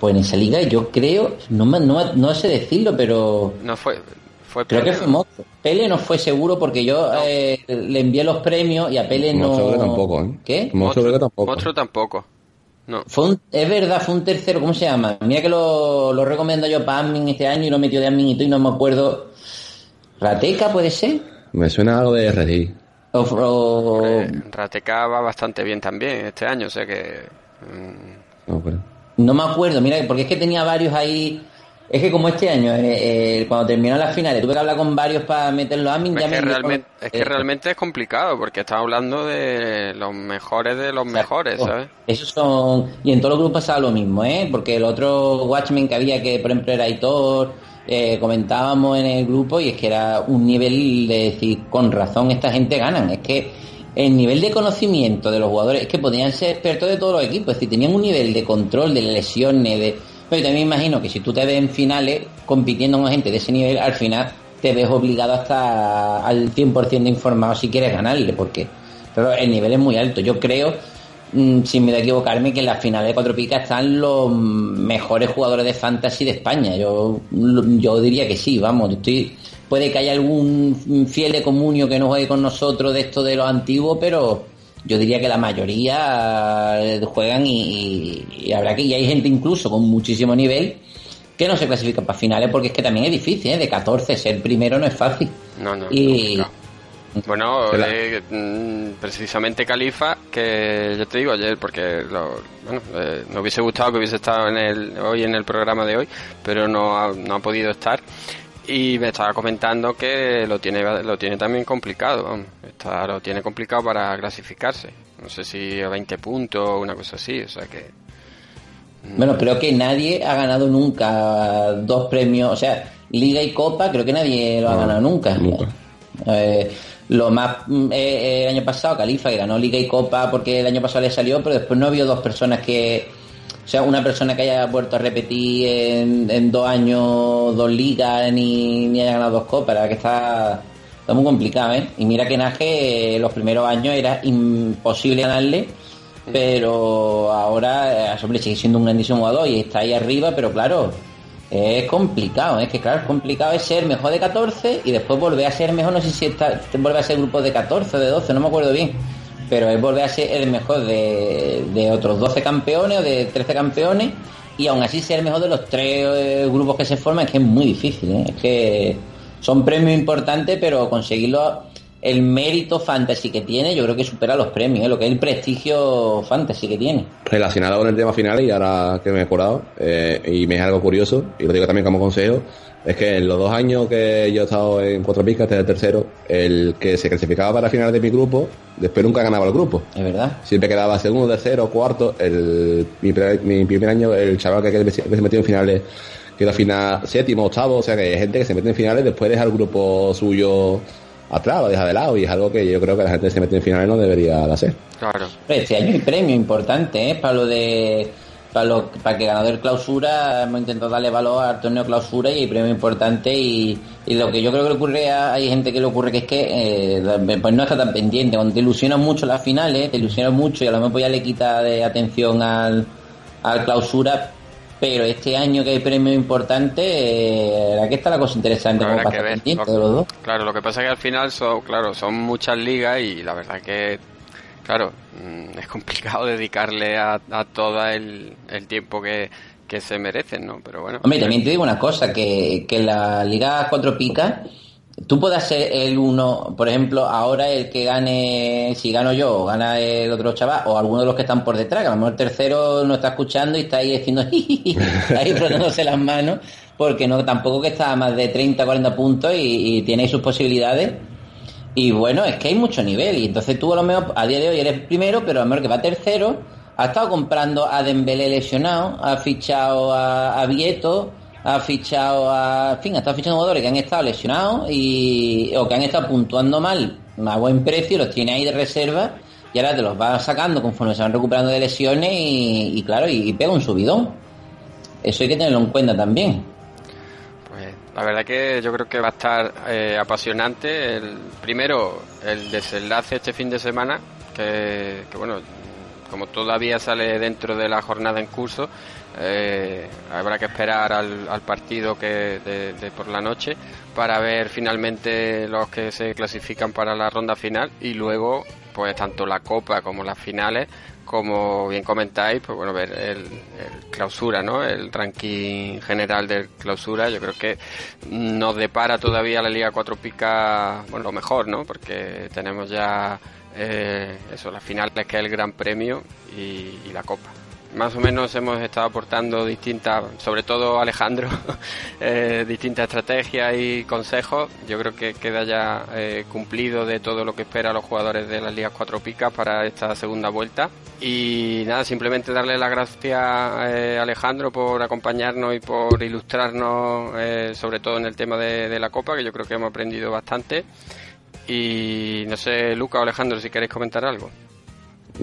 Speaker 3: Pues en esa liga yo creo, no, me- no, no sé decirlo, pero
Speaker 2: No fue. fue
Speaker 3: creo que fue Monstruo. Pele no fue seguro porque yo eh, le envié los premios y a Pele no...
Speaker 4: Que tampoco, ¿eh?
Speaker 3: ¿Qué?
Speaker 4: Monstruo creo que tampoco.
Speaker 2: Monstruo tampoco. No.
Speaker 3: Fue un- es verdad, fue un tercero, ¿cómo se llama? Mira que lo, lo recomiendo yo para admin este año y lo metió de admin y todo y no me acuerdo. ¿Rateca puede ser?
Speaker 4: Me suena algo de RGI.
Speaker 3: O, o-
Speaker 2: Eh, Rateca va bastante bien también este año, o sea que. mm,
Speaker 4: No, pero...
Speaker 3: no me acuerdo, mira, porque es que tenía varios ahí. Es que como este año, eh, eh, cuando terminó las finales, tuve que hablar con varios para meterlos a admin.
Speaker 2: Es
Speaker 3: ya
Speaker 2: que,
Speaker 3: me-
Speaker 2: realmente, es que
Speaker 3: eh,
Speaker 2: realmente es complicado porque estamos hablando de los mejores de los mejores, ¿sabes?
Speaker 3: Esos son. Y en todos los grupos pasaba lo mismo, ¿eh? Porque el otro Watchmen que había, que por ejemplo era Aitor, eh, comentábamos en el grupo, y es que era un nivel de decir, con razón, esta gente ganan. Es que el nivel de conocimiento de los jugadores, es que podían ser expertos de todos los equipos, es decir, tenían un nivel de control de lesiones, de. Pero también imagino que si tú te ves en finales compitiendo con gente de ese nivel, al final te ves obligado hasta al 100% de informado si quieres ganarle, porque pero el nivel es muy alto. Yo creo, mm, sin miedo a equivocarme, que en la final de cuatro picas están los mejores jugadores de fantasy de España. Yo, yo diría que sí, vamos. Puede que haya algún fiel de comunio que no juegue con nosotros de esto de los antiguos, pero yo diría que la mayoría eh, juegan y, y- y habrá que, y hay gente incluso con muchísimo nivel que no se clasifica para finales porque es que también es difícil, ¿eh? de 14 ser primero no es fácil.
Speaker 2: No, no.
Speaker 3: Y,
Speaker 2: Bueno, eh, mm, precisamente Califa, que yo te digo ayer, porque lo, bueno, eh, me hubiese gustado que hubiese estado en el, hoy en el programa de hoy, pero no ha, no ha podido estar. Y me estaba comentando que lo tiene, lo tiene también complicado. Está, lo tiene complicado para clasificarse. No sé si a 20 puntos o una cosa así, o sea que...
Speaker 3: Bueno, creo que nadie ha ganado nunca dos premios, o sea, Liga y Copa, creo que nadie lo ha ganado nunca. Eh, lo más mm, eh, el año pasado, Califa, que ganó Liga y Copa porque el año pasado le salió, pero después no ha habido dos personas que, o sea, una persona que haya vuelto a repetir en, en dos años dos ligas ni, ni haya ganado dos copas, que está, está muy complicado, ¿eh? Y mira que Naje eh, los primeros años era imposible ganarle, pero ahora, eh, hombre, sigue siendo un grandísimo jugador y está ahí arriba, pero claro, es complicado, es que claro, es complicado es ser mejor de 14 y después volver a ser mejor, no sé si está, vuelve a ser grupo de 14 o de 12, no me acuerdo bien, pero es volver a ser el mejor de, de otros 12 campeones o de 13 campeones y aún así ser el mejor de los tres eh, grupos que se forman, es que es muy difícil, ¿eh? es que son premios importantes, pero conseguirlo, el mérito fantasy que tiene, yo creo que supera los premios, ¿eh? lo que es el prestigio fantasy que tiene.
Speaker 4: Relacionado con el tema final y ahora que me he mejorado, eh, y me es algo curioso, y lo digo también como consejo, es que en los dos años que yo he estado en cuatro picas, este es el tercero, el que se clasificaba para finales de mi grupo, después nunca ganaba el grupo.
Speaker 3: Es verdad.
Speaker 4: Siempre quedaba segundo, tercero, cuarto. El, mi, primer, mi primer año, el chaval que, que se metió en finales quedó final séptimo, octavo, o sea que hay gente que se mete en finales después deja el grupo suyo atrás, lo deja de lado, y es algo que yo creo que la gente que se mete en finales no debería de hacer.
Speaker 2: Claro.
Speaker 3: Este año hay premio importante, ¿eh? Para lo de. Para, lo, para que ganador clausura, hemos intentado darle valor al torneo clausura y hay premio importante. Y, y lo que yo creo que le ocurre a. Hay gente que le ocurre que es que eh, pues no está tan pendiente. Cuando te ilusionan mucho las finales, te ilusionan mucho y a lo mejor ya le quita de atención al, al clausura. Pero este año que hay premio importante, eh, aquí está la cosa interesante como de los dos.
Speaker 2: Claro, lo que pasa es que al final son, claro, son muchas ligas y la verdad que, claro, mm, es complicado dedicarle a, a todo el, tiempo que, se merecen, ¿no? Pero bueno.
Speaker 3: Hombre, también te digo una cosa, que, que la Liga Cuatro Picas, tú puedes ser el uno, por ejemplo, ahora el que gane, si gano yo, o gana el otro chaval, o alguno de los que están por detrás, que a lo mejor el tercero no está escuchando y está ahí diciendo, ahí frotándose las manos, porque no tampoco que está a más de 30, 40 puntos y, tiene sus posibilidades. Y bueno, es que hay mucho nivel, y entonces tú a lo mejor a día de hoy eres primero, pero a lo que va tercero, ha estado comprando a Dembélé lesionado, ha fichado a, a Vieto, ha fichado a, en fin, ha estado fichando jugadores que han estado lesionados y, o que han estado puntuando mal a buen precio, los tiene ahí de reserva y ahora te los va sacando conforme se van recuperando de lesiones y, claro, y pega un subidón. Eso hay que tenerlo en cuenta también.
Speaker 2: La verdad que yo creo que va a estar eh, apasionante. El, primero, el desenlace este fin de semana, que, que bueno, como todavía sale dentro de la jornada en curso, eh, habrá que esperar al, al partido que de, de por la noche para ver finalmente los que se clasifican para la ronda final y luego pues tanto la copa como las finales como bien comentáis pues bueno ver el, el clausura no el ranking general del clausura yo creo que nos depara todavía la liga cuatro pica bueno lo mejor no porque tenemos ya eh, eso las finales que es el gran premio y la copa más o menos hemos estado aportando distintas, sobre todo Alejandro, eh, distintas estrategias y consejos. Yo creo que queda ya eh, cumplido de todo lo que espera a los jugadores de las ligas cuatro picas para esta segunda vuelta. Y nada, simplemente darle las gracias eh, a Alejandro por acompañarnos y por ilustrarnos, eh, sobre todo en el tema de, de la Copa, que yo creo que hemos aprendido bastante. Y no sé, Luca o Alejandro, si queréis comentar algo.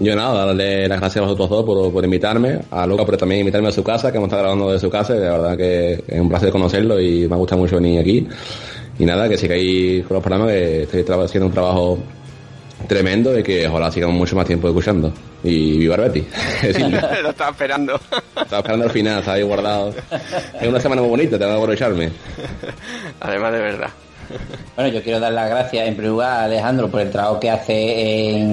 Speaker 4: Yo nada, darle las gracias a vosotros dos por, por invitarme, a Luca por también invitarme a su casa, que hemos estado grabando de su casa, y la verdad que es un placer conocerlo y me ha gustado mucho venir aquí. Y nada, que sigáis con los programas, que estáis haciendo un trabajo tremendo y que ojalá sigamos mucho más tiempo escuchando. Y viva decirlo.
Speaker 2: Lo estaba esperando.
Speaker 4: Estaba esperando al final, estaba ahí guardado. Es una semana muy bonita, tengo que aprovecharme.
Speaker 2: Además de verdad.
Speaker 3: Bueno, yo quiero dar las gracias en primer lugar a Alejandro por el trabajo que hace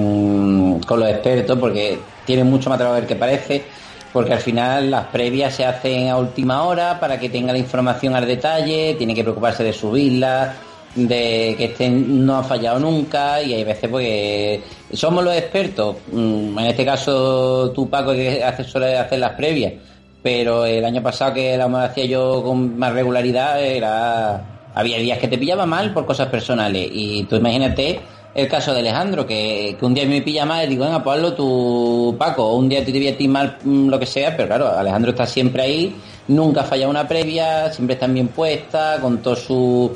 Speaker 3: con los expertos, porque tiene mucho más trabajo del que parece, porque al final las previas se hacen a última hora para que tenga la información al detalle, tiene que preocuparse de subirla, de que estén, no ha fallado nunca, y hay veces pues somos los expertos, mm, en este caso tú Paco que hace, suele hacer las previas, pero el año pasado que la hacía yo con más regularidad era había días que te pillaba mal por cosas personales y tú imagínate el caso de Alejandro que, que un día me pilla mal y digo venga pues hazlo tú Paco un día te voy a ti mal mm, lo que sea pero claro Alejandro está siempre ahí nunca falla una previa siempre está bien puesta con todos sus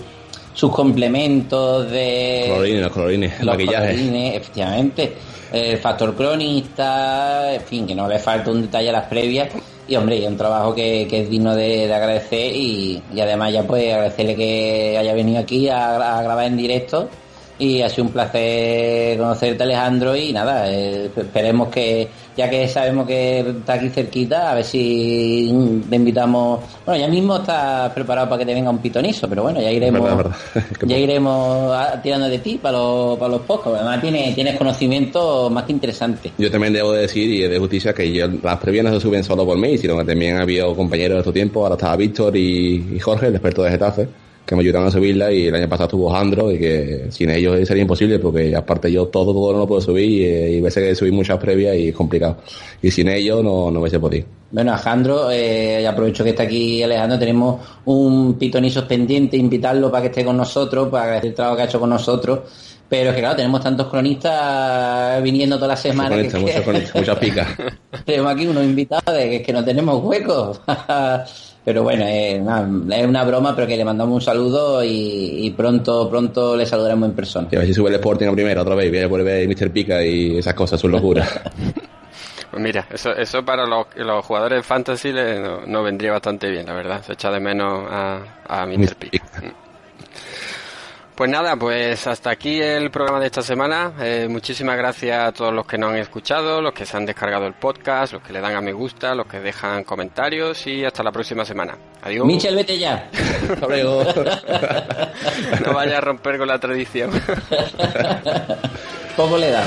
Speaker 3: sus complementos de
Speaker 4: Colorines, los colorines,
Speaker 3: los
Speaker 4: maquillaje.
Speaker 3: colorines, efectivamente. El factor cronista, en fin, que no le falta un detalle a las previas. Y hombre, es un trabajo que, que es digno de, de agradecer y, y además ya pues agradecerle que haya venido aquí a, grabar en directo. Y ha sido un placer conocerte Alejandro y nada, eh, esperemos que, ya que sabemos que está aquí cerquita, a ver si te invitamos. Bueno, ya mismo está preparado para que te venga un pitonizo, pero bueno, ya iremos
Speaker 4: Verdad, verdad. Qué
Speaker 3: ya iremos a- tirando de ti para los, para los podcasts. Además tienes, tienes conocimiento más que interesante.
Speaker 4: Yo también debo decir, y es de justicia, que yo, las previas no se suben solo por mí, sino que también ha habido compañeros de estos tiempos, ahora estaba Víctor y, y Jorge, el experto de Getafe, que me ayudaron a subirla, y el año pasado estuvo Jandro, y que sin ellos sería imposible, porque aparte yo todo, todo no lo puedo subir, y, eh, y veces que subí muchas previas y es complicado. Y sin ellos no, no hubiese podido.
Speaker 3: Bueno, Alejandro, eh, aprovecho que está aquí Alejandro, tenemos un pitonizo pendiente, invitarlo para que esté con nosotros, para agradecer el trabajo que ha hecho con nosotros. Pero es que claro, tenemos tantos cronistas viniendo todas las semanas.
Speaker 4: Mucho
Speaker 3: que-
Speaker 4: cronista, mucho cronista, muchas picas.
Speaker 3: tenemos aquí unos invitados de que, es que no tenemos huecos. pero bueno, eh, nada, es una broma, pero que le mandamos un saludo y, y pronto, pronto le saludaremos en persona.
Speaker 4: Y a ver si sube el Sporting a primera otra vez, y vuelve Mr. Pica y esas cosas, sus locuras.
Speaker 2: Pues mira, eso, eso para los, los jugadores de fantasy le- no, no vendría bastante bien, la verdad. Se echa de menos a, a Mr. P. Pues nada, pues hasta aquí el programa de esta semana. Eh, muchísimas gracias a todos los que nos han escuchado, los que se han descargado el podcast, los que le dan a me gusta, los que dejan comentarios y hasta la próxima semana. Adiós.
Speaker 3: Michel, vete ya.
Speaker 4: Hasta luego.
Speaker 2: no vaya a romper con la tradición.
Speaker 3: Poco le da.